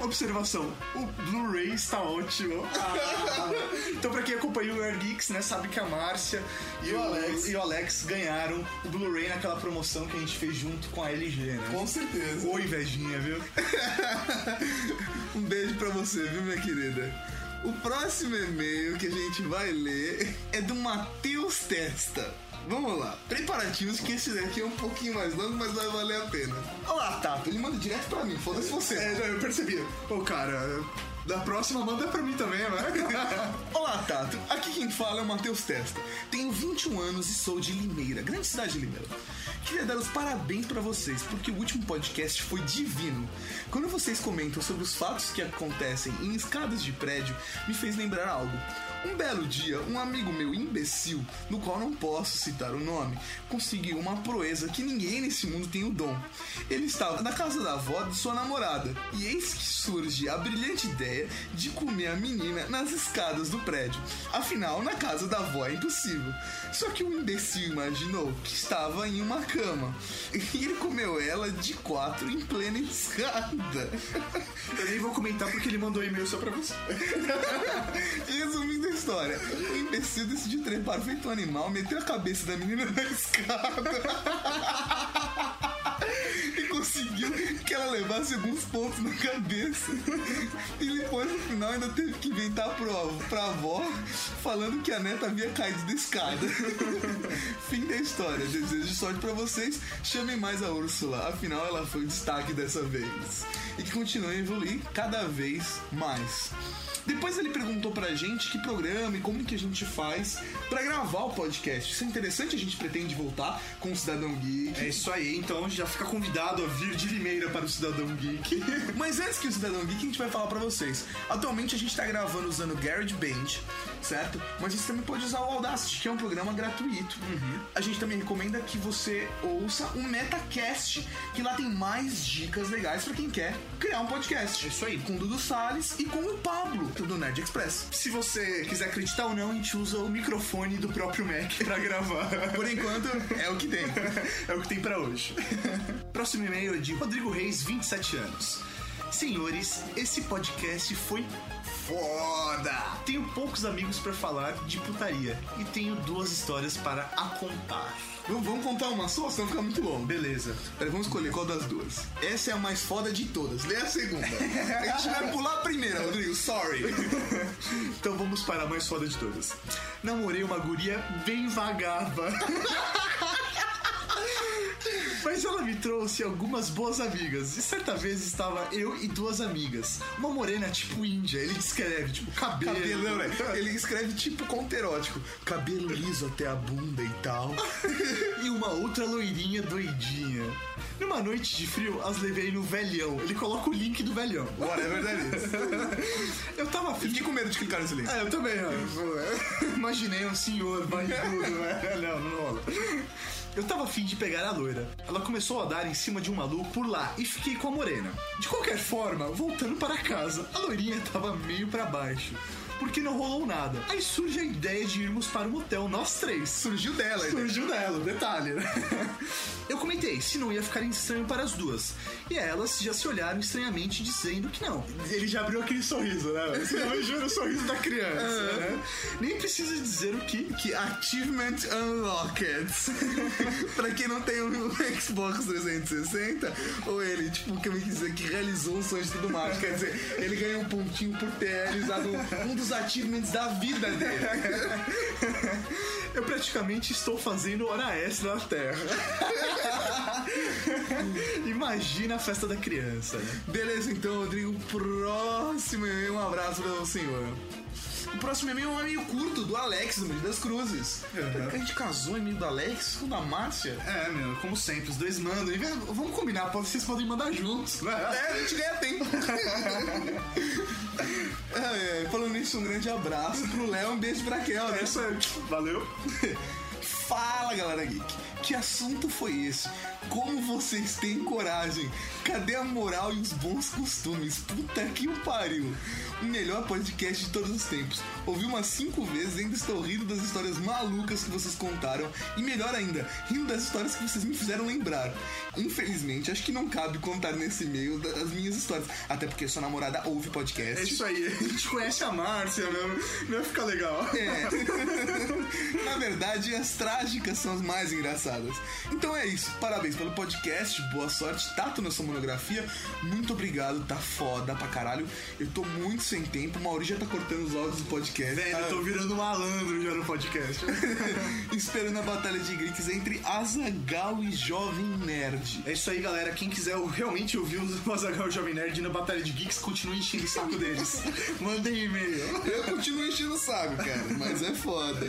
Observação, o Blu-ray está ótimo. Ah. Então, pra quem acompanha o Air Geeks, né, sabe que a Márcia e, o Alex. e o Alex ganharam o Blu-ray naquela promoção que a gente fez junto com a LG, né? Com certeza. Ô, invejinha, viu? Um beijo pra você, viu, minha querida? O próximo e-mail que a gente vai ler é do Matheus Testa. Vamos lá. Preparativos que esse daqui é um pouquinho mais longo, mas vai valer a pena. Olá, Tato. Ele manda direto pra mim, foda-se você. É, já eu percebi. Ô, cara, da próxima manda pra mim também, né? Olá, Tato. Aqui quem fala é o Matheus Testa. Tenho 21 anos e sou de Limeira, grande cidade de Limeira. Queria dar os parabéns pra vocês, porque o último podcast foi divino. Quando vocês comentam sobre os fatos que acontecem em escadas de prédio, me fez lembrar algo. Um belo dia, um amigo meu imbecil, no qual não posso citar o nome, conseguiu uma proeza que ninguém nesse mundo tem o dom. Ele estava na casa da avó de sua namorada, e eis que surge a brilhante ideia de comer a menina nas escadas do prédio. Afinal, na casa da avó é impossível. Só que o imbecil imaginou que estava em uma cama. E ele comeu ela de quatro em plena escada. Eu nem vou comentar porque ele mandou e-mail só pra você. Resumindo história, o imbecil decidiu trepar feito um animal, meteu a cabeça da menina na escada. Conseguiu que ela levasse alguns pontos na cabeça. E depois, no final, ainda teve que inventar pro, pra avó falando que a neta havia caído da escada. Fim da história. Desejo sorte pra vocês. Chamem mais a Úrsula. Afinal, ela foi o destaque dessa vez. E que continue a evoluir cada vez mais. Depois ele perguntou pra gente que programa e como que a gente faz pra gravar o podcast. Isso é interessante, a gente pretende voltar com o Cidadão Geek. É isso aí, então já fica convidado a vir de Limeira para o Cidadão Geek. Mas antes que o Cidadão Geek, a gente vai falar pra vocês. Atualmente a gente tá gravando usando GarageBand, certo? Mas você também pode usar o Audacity, que é um programa gratuito. A gente também recomenda que você ouça o Metacast, que lá tem mais dicas legais pra quem quer criar um podcast. Isso aí. Com o Dudu Salles e com o Pablo, do Nerd Express. Se você quiser acreditar ou não, a gente usa o microfone do próprio Mac pra gravar. Por enquanto, é o que tem. é o que tem pra hoje. Próximo e-mail é de Rodrigo Reis, 27 anos. Senhores, esse podcast foi foda! Tenho poucos amigos pra falar de putaria e tenho duas histórias para a contar. Vamos, vamos contar uma só, senão fica muito longo. Beleza. Pera, vamos escolher qual das duas. Essa é a mais foda de todas. Lê a segunda. a gente vai pular a primeira, Rodrigo. Sorry. Então vamos para a mais foda de todas. Namorei uma guria bem vagava. Mas ela me trouxe algumas boas amigas. E certa vez estava eu e duas amigas. Uma morena tipo índia. Ele descreve, tipo, cabelo. Cabelão, né? Ele escreve tipo conto erótico. Cabelo liso até a bunda e tal. e uma outra loirinha doidinha. Numa noite de frio, as levei no velhão. Ele coloca o link do velhão. É verdade isso. Eu tava afim Fiquei com medo de clicar nesse link. É, eu também, ó. Imaginei um senhor barrigudo, né? Não, não rola. Eu tava afim de pegar a loira. Ela começou a dar em cima de um maluco por lá e fiquei com a morena. De qualquer forma, voltando para casa, a loirinha tava meio para baixo. Porque não rolou nada. Aí surge a ideia de irmos para o motel, nós três. Surgiu dela, ideia. Surgiu dela, detalhe, né? Eu comentei se não ia ficar estranho para as duas. E elas já se olharam estranhamente, dizendo que não. Ele já abriu aquele sorriso, né? Você imagina o sorriso da criança, né? Nem precisa dizer o que. Que Achievement Unlocked. pra quem não tem o Xbox 360, ou ele, tipo, que me dizer que realizou um sonho de tudo mais. Quer dizer, ele ganhou um pontinho por ter realizado um dos achievements da vida dele. Eu praticamente estou fazendo hora extra na Terra. Imagina a festa da criança? Beleza, então, Rodrigo, próximo e-mail, um abraço para o senhor. O próximo e-mail é um e-mail curto do Alex, do Meio das Cruzes. Uhum. A gente casou em meio do Alex com da Márcia. É, meu, como sempre, os dois mandam. E, vamos combinar, vocês podem mandar juntos, né? É, a gente ganha tempo. é, é, falando nisso, um grande abraço pro Léo, um beijo pra Kel, né? É isso aí. Valeu. Fala, galera geek. Que assunto foi esse? Como vocês têm coragem? Cadê a moral e os bons costumes? Puta que o pariu. O melhor podcast de todos os tempos. Ouvi umas cinco vezes e ainda estou rindo das histórias malucas que vocês contaram. E melhor ainda, rindo das histórias que vocês me fizeram lembrar. Infelizmente, acho que não cabe contar nesse e-mail das minhas histórias. Até porque sua namorada ouve podcast. É isso aí, a gente conhece a Márcia, meu. Não ia ficar legal. É. Na verdade, as trágicas são as mais engraçadas. Então é isso. Parabéns pelo podcast. Boa sorte, Tato, na sua monografia. Muito obrigado, tá foda pra caralho. Eu tô muito sem tempo. O Mauri já tá cortando os áudios do podcast. Velho, tá eu tô virando malandro já no podcast. esperando a batalha de Greeks entre Azagal e Jovem Nerd. É isso aí, galera. Quem quiser realmente ouvir o Azaghal e o Jovem Nerd na Batalha de Geeks, continue enchendo o saco deles. Mandem e-mail. Eu continuo enchendo o saco, cara, mas é foda.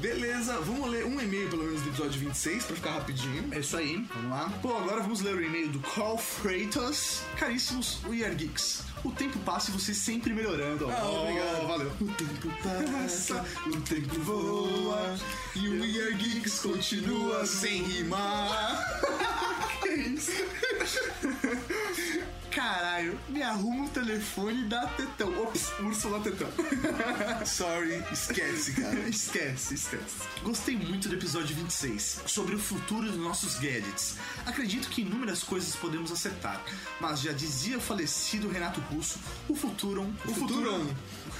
Beleza, vamos ler um e-mail pelo menos do episódio 26 pra ficar rapidinho. É isso aí, vamos lá. Pô, agora vamos ler o e-mail do Carl Freitas. Caríssimos We Are Geeks. O tempo passa e você sempre melhorando. Ah, Oh, obrigado. Valeu. O tempo passa, o tempo voa e o We Are Geeks continua sem rimar. Que isso? Caralho, me arruma um telefone da Tetão. Ops, Úrsula Tetão. Sorry, esquece, cara. esquece, esquece. Gostei muito do episódio 26, sobre o futuro dos nossos gadgets. Acredito que inúmeras coisas podemos acertar, mas já dizia o falecido Renato Russo, o futuro... O Futuron.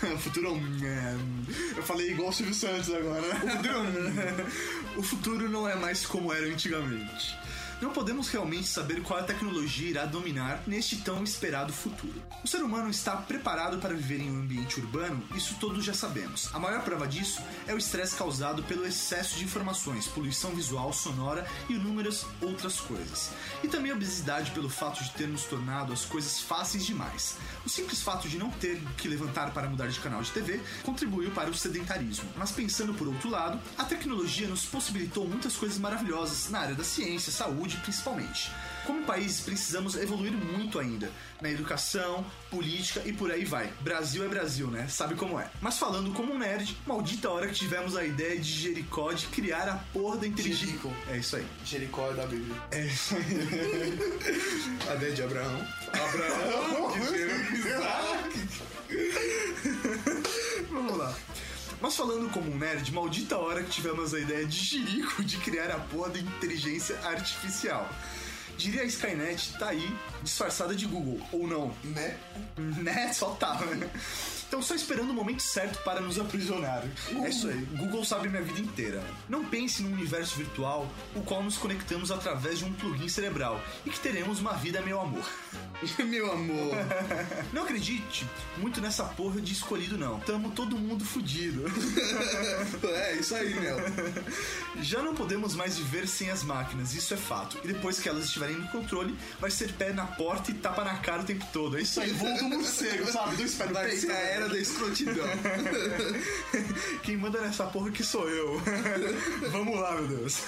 o futuro... Eu falei igual o Silvio Santos agora? O futuro... o futuro não é mais como era antigamente. Não podemos realmente saber qual a tecnologia irá dominar neste tão esperado futuro. O ser humano está preparado para viver em um ambiente urbano? Isso todos já sabemos. A maior prova disso é o estresse causado pelo excesso de informações, poluição visual, sonora e inúmeras outras coisas. E também a obesidade pelo fato de termos tornado as coisas fáceis demais. O simples fato de não ter que levantar para mudar de canal de TV contribuiu para o sedentarismo. Mas pensando por outro lado, a tecnologia nos possibilitou muitas coisas maravilhosas na área da ciência, saúde principalmente. Como país, precisamos evoluir muito ainda na educação, política e por aí vai. Brasil é Brasil, né? Sabe como é. Mas falando como um nerd, maldita hora que tivemos a ideia de Jericó de criar a porra da inteligência. Jericó. É isso aí. Jericó é da Bíblia. É isso aí. A ideia de Abraão. Abraão, Vamos lá. Mas falando como um nerd, maldita hora que tivemos a ideia de Jerico de criar a porra da inteligência artificial. Diria a Skynet, tá aí, disfarçada de Google, ou não? Né? Né? Só tá, né? Então só esperando o momento certo para nos aprisionar. É isso aí, Google sabe minha vida inteira. Não pense num universo virtual o qual nos conectamos através de um plugin cerebral e que teremos uma vida meu amor. Meu amor. Não acredite muito nessa porra de escolhido, não. Tamo todo mundo fudido. É, isso aí, meu. Já não podemos mais viver sem as máquinas, isso é fato. E depois que elas estiverem no controle, vai ser pé na porta e tapa na cara o tempo todo. É isso aí, voo do morcego, sabe? Dois pés no Vai peito. ser a era da escrotidão. Quem manda nessa porra aqui sou eu. Vamos lá, meu Deus.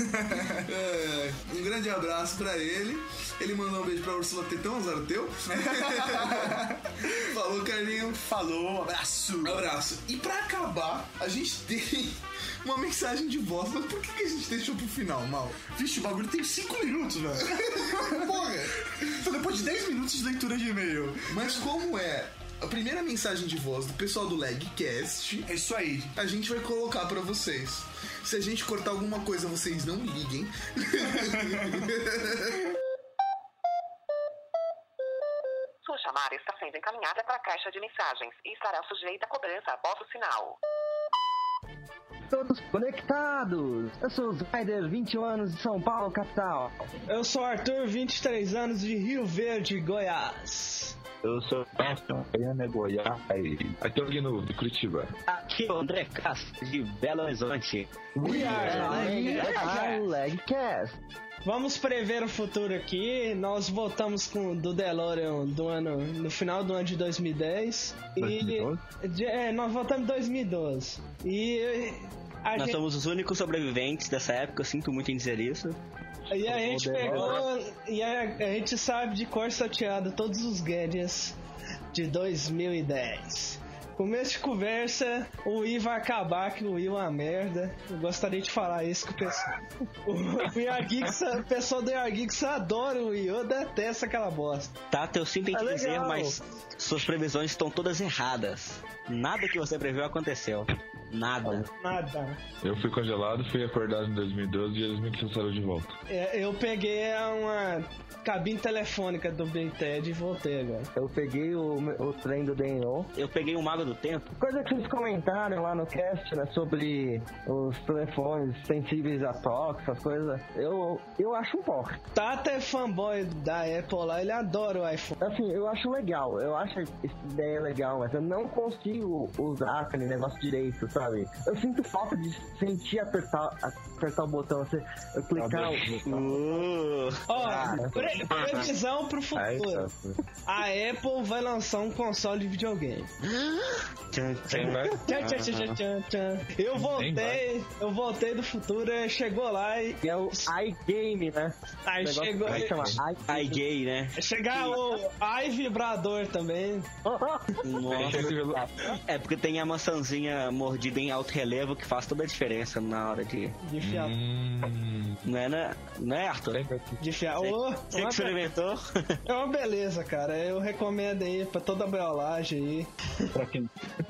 É, um grande abraço pra ele. Ele mandou um beijo pra Ursula Tetão, azar o teu. Falou, Carlinho. Falou, abraço. Abraço. E pra acabar, a gente tem uma mensagem de voz. Mas por que que a gente deixou pro final, mal? Vixe, o bagulho tem 5 minutos, velho. Porra! Depois de 10 minutos de leitura de e-mail. Mas como é a primeira mensagem de voz do pessoal do Legcast, É isso aí. a gente vai colocar pra vocês. Se a gente cortar alguma coisa, vocês não liguem. Sua chamada está sendo encaminhada para a caixa de mensagens e estará sujeita a cobrança após o sinal. Todos conectados! Eu sou o Ryder, 21 anos de São Paulo, capital. Eu sou Arthur, 23 anos de Rio Verde, Goiás. Eu sou Aston, Goiânia, Goiás. Aqui é o Guino, de Curitiba. Aqui é o André Castro, de Belo Horizonte. We are Legcast. Vamos prever o futuro aqui. Nós voltamos com do DeLorean do ano no final do ano de 2010 2012? e de- é, nós voltamos em 2012. E Nós gente, somos os únicos sobreviventes dessa época, eu sinto muito em dizer isso. E a gente pegou e a, a gente sabe de cor salteada todos os gadgets de 2010. Começo de conversa, o Wii vai acabar, que o Wii é uma merda. Eu gostaria de falar isso que o pessoal. O Yar Geeks, o pessoal do Yar Geeks adora o Wii, eu detesto aquela bosta. Tata, eu sinto em É te dizer, legal. mas suas previsões estão todas erradas. Nada que você previu aconteceu. Nada. Nada. Eu fui congelado, fui acordado em 2012 e eles me trouxeram de volta. É, eu peguei uma cabine telefônica do Big Ted e voltei agora. Eu peguei o, o trem do Daniel. Eu peguei o Mago do Tempo. Coisa que vocês comentaram lá no cast, né, sobre os telefones sensíveis a toque, essas coisas, eu, eu acho um pouco. Tata é fanboy da Apple lá, ele adora o iPhone. Assim, eu acho legal, eu acho essa ideia legal, mas eu não consigo usar aquele negócio direito, sabe? Eu sinto falta de sentir apertar, apertar o botão, você eu clicar. Ó, Cara. pre- previsão pro futuro. tá. A Apple vai lançar um console de videogame. Eu voltei, eu voltei do futuro, eh, chegou lá e. Que é o iGame, né? Aí chegou. vai chamar Ai gay, né? Chegar o iVibrador também. Nossa. É porque tem a maçãzinha mordida em alto relevo que faz toda a diferença na hora de. De enfiar. Não é, né? Não é, Arthur? De enfiar. Você Ô, uma- experimentou? É uma beleza, cara. Eu recomendo aí pra toda a beolagem aí. Pra quem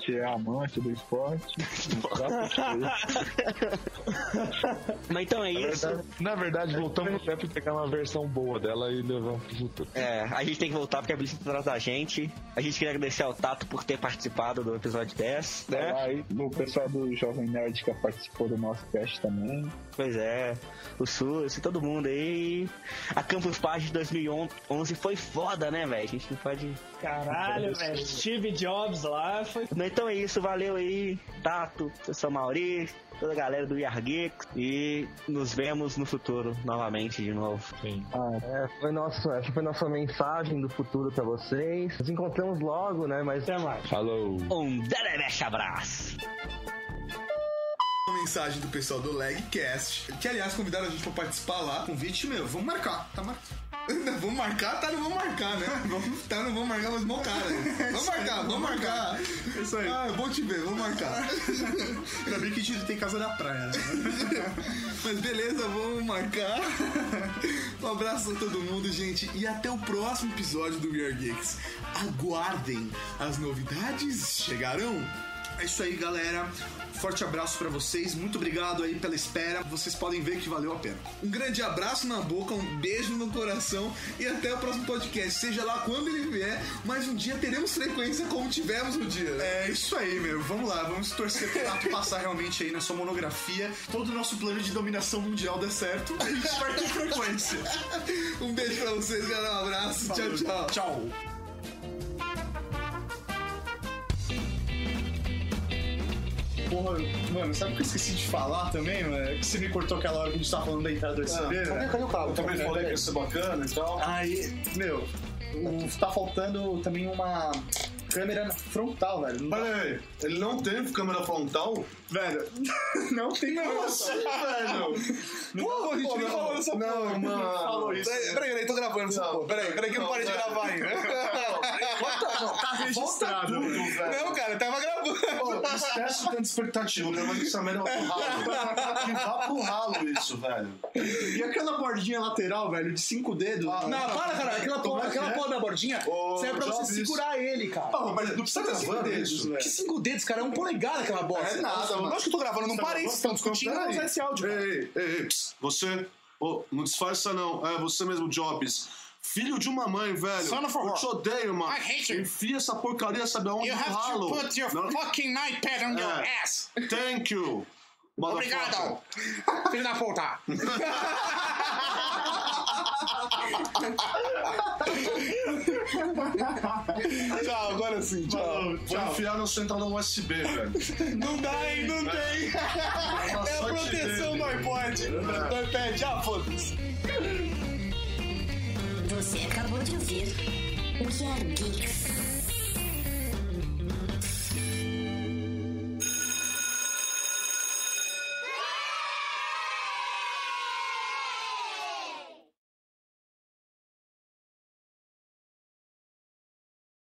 é amante do esporte. Mas então é Na isso. verdade, na verdade, voltamos no tempo e pegar uma versão boa dela e levamos pro futuro. É, a gente tem que voltar porque a Blitz tá atrás da gente. A gente queria agradecer ao Tato por ter participado do episódio 10, né? No pessoal do Jovem Nerd que participou do nosso cast também. Pois é, o SUS e todo mundo aí. A Campus Party de 2011 foi foda, né, velho? A gente não pode. Caralho, velho. Steve Jobs lá foi. Então é isso, valeu aí, Tato, professor Maurício, toda a galera do Geeks, e nos vemos no futuro novamente de novo. Sim. É, foi nosso, essa foi nossa mensagem do futuro pra vocês. Nos encontramos logo, né? Mas Até mais. Falou. Um derecha abraço! Uma mensagem do pessoal do Legcast, que aliás convidaram a gente pra participar lá. Convite meu, vamos marcar, tá marcado. Não, vamos marcar, tá? Não vamos marcar, né? tá, não vamos marcar, mas bom cara. Vamos marcar, vamos marcar. É isso aí. Ah, é bom te ver, vamos marcar. Ainda bem que a gente tem casa na praia, né? Mas beleza, vamos marcar. Um abraço a todo mundo, gente. E até o próximo episódio do We Are Geeks. Aguardem, as novidades chegarão. É isso aí, galera. Forte abraço pra vocês. Muito obrigado aí pela espera. Vocês podem ver que valeu a pena. Um grande abraço na boca, um beijo no coração e até o próximo podcast. Seja lá quando ele vier, mas um dia teremos frequência como tivemos no dia. É isso aí, meu. Vamos lá, vamos torcer pro Tato passar realmente aí na sua monografia. Todo o nosso plano de dominação mundial der certo. A gente vai ter frequência. Um beijo pra vocês, galera. Um abraço. Tchau, tchau. Tchau. Porra, mano, sabe o que eu esqueci de falar também, mano? Que você me cortou aquela hora que a gente tava falando da entrada do USB, cadê, velho? cadê o cabo? Eu também falei que ia ser bacana e tal. Aí, meu, o- tá faltando também uma câmera frontal, velho. Não Pera aí, ele não tem câmera frontal? Velho, não tem não, assim, velho? Pô, a gente nem falou dessa Não, porra. mano. falou isso. Peraí, peraí, tô gravando essa porra. Peraí, peraí que eu não parei de gravar ainda. Tá registrado, Tudo, velho. velho. Não, cara, tava gravando. Pô, esquece o tanto de expectativa, eu quero que essa merda pro ralo. Que vá pro ralo isso, velho. E aquela bordinha lateral, velho, de cinco dedos? Não, para, cara. Aquela porra, é que aquela é? porra da bordinha Ô, serve pra você Jobs. segurar ele, cara. Porra, mas não precisa Tá ter cinco gravando dedos, isso? velho. Que cinco dedos, cara? É um polegar aquela bosta. É nada, mano. Lógico que eu tô gravando, não Você parei. tá Vocês estão discutindo, eu vou usar esse áudio. Ei, ei, ei, pss, você. ô, não disfarça, não. É você mesmo, Jobs. Filho de uma mãe, velho. Son of a eu te odeio, mano. I hate you. Enfia essa porcaria, sabe aonde? no ralo. Não- fucking iPad on your ass. Thank you. motherfucker. Filho da puta. tchau, agora sim, tchau. Vou enfiar na sua entrada USB, velho. Não dá, hein? Não tem. É a sorte proteção do iPod. Do iPad. Ah, foda-se. Você acabou de ouvir o We Are Geeks.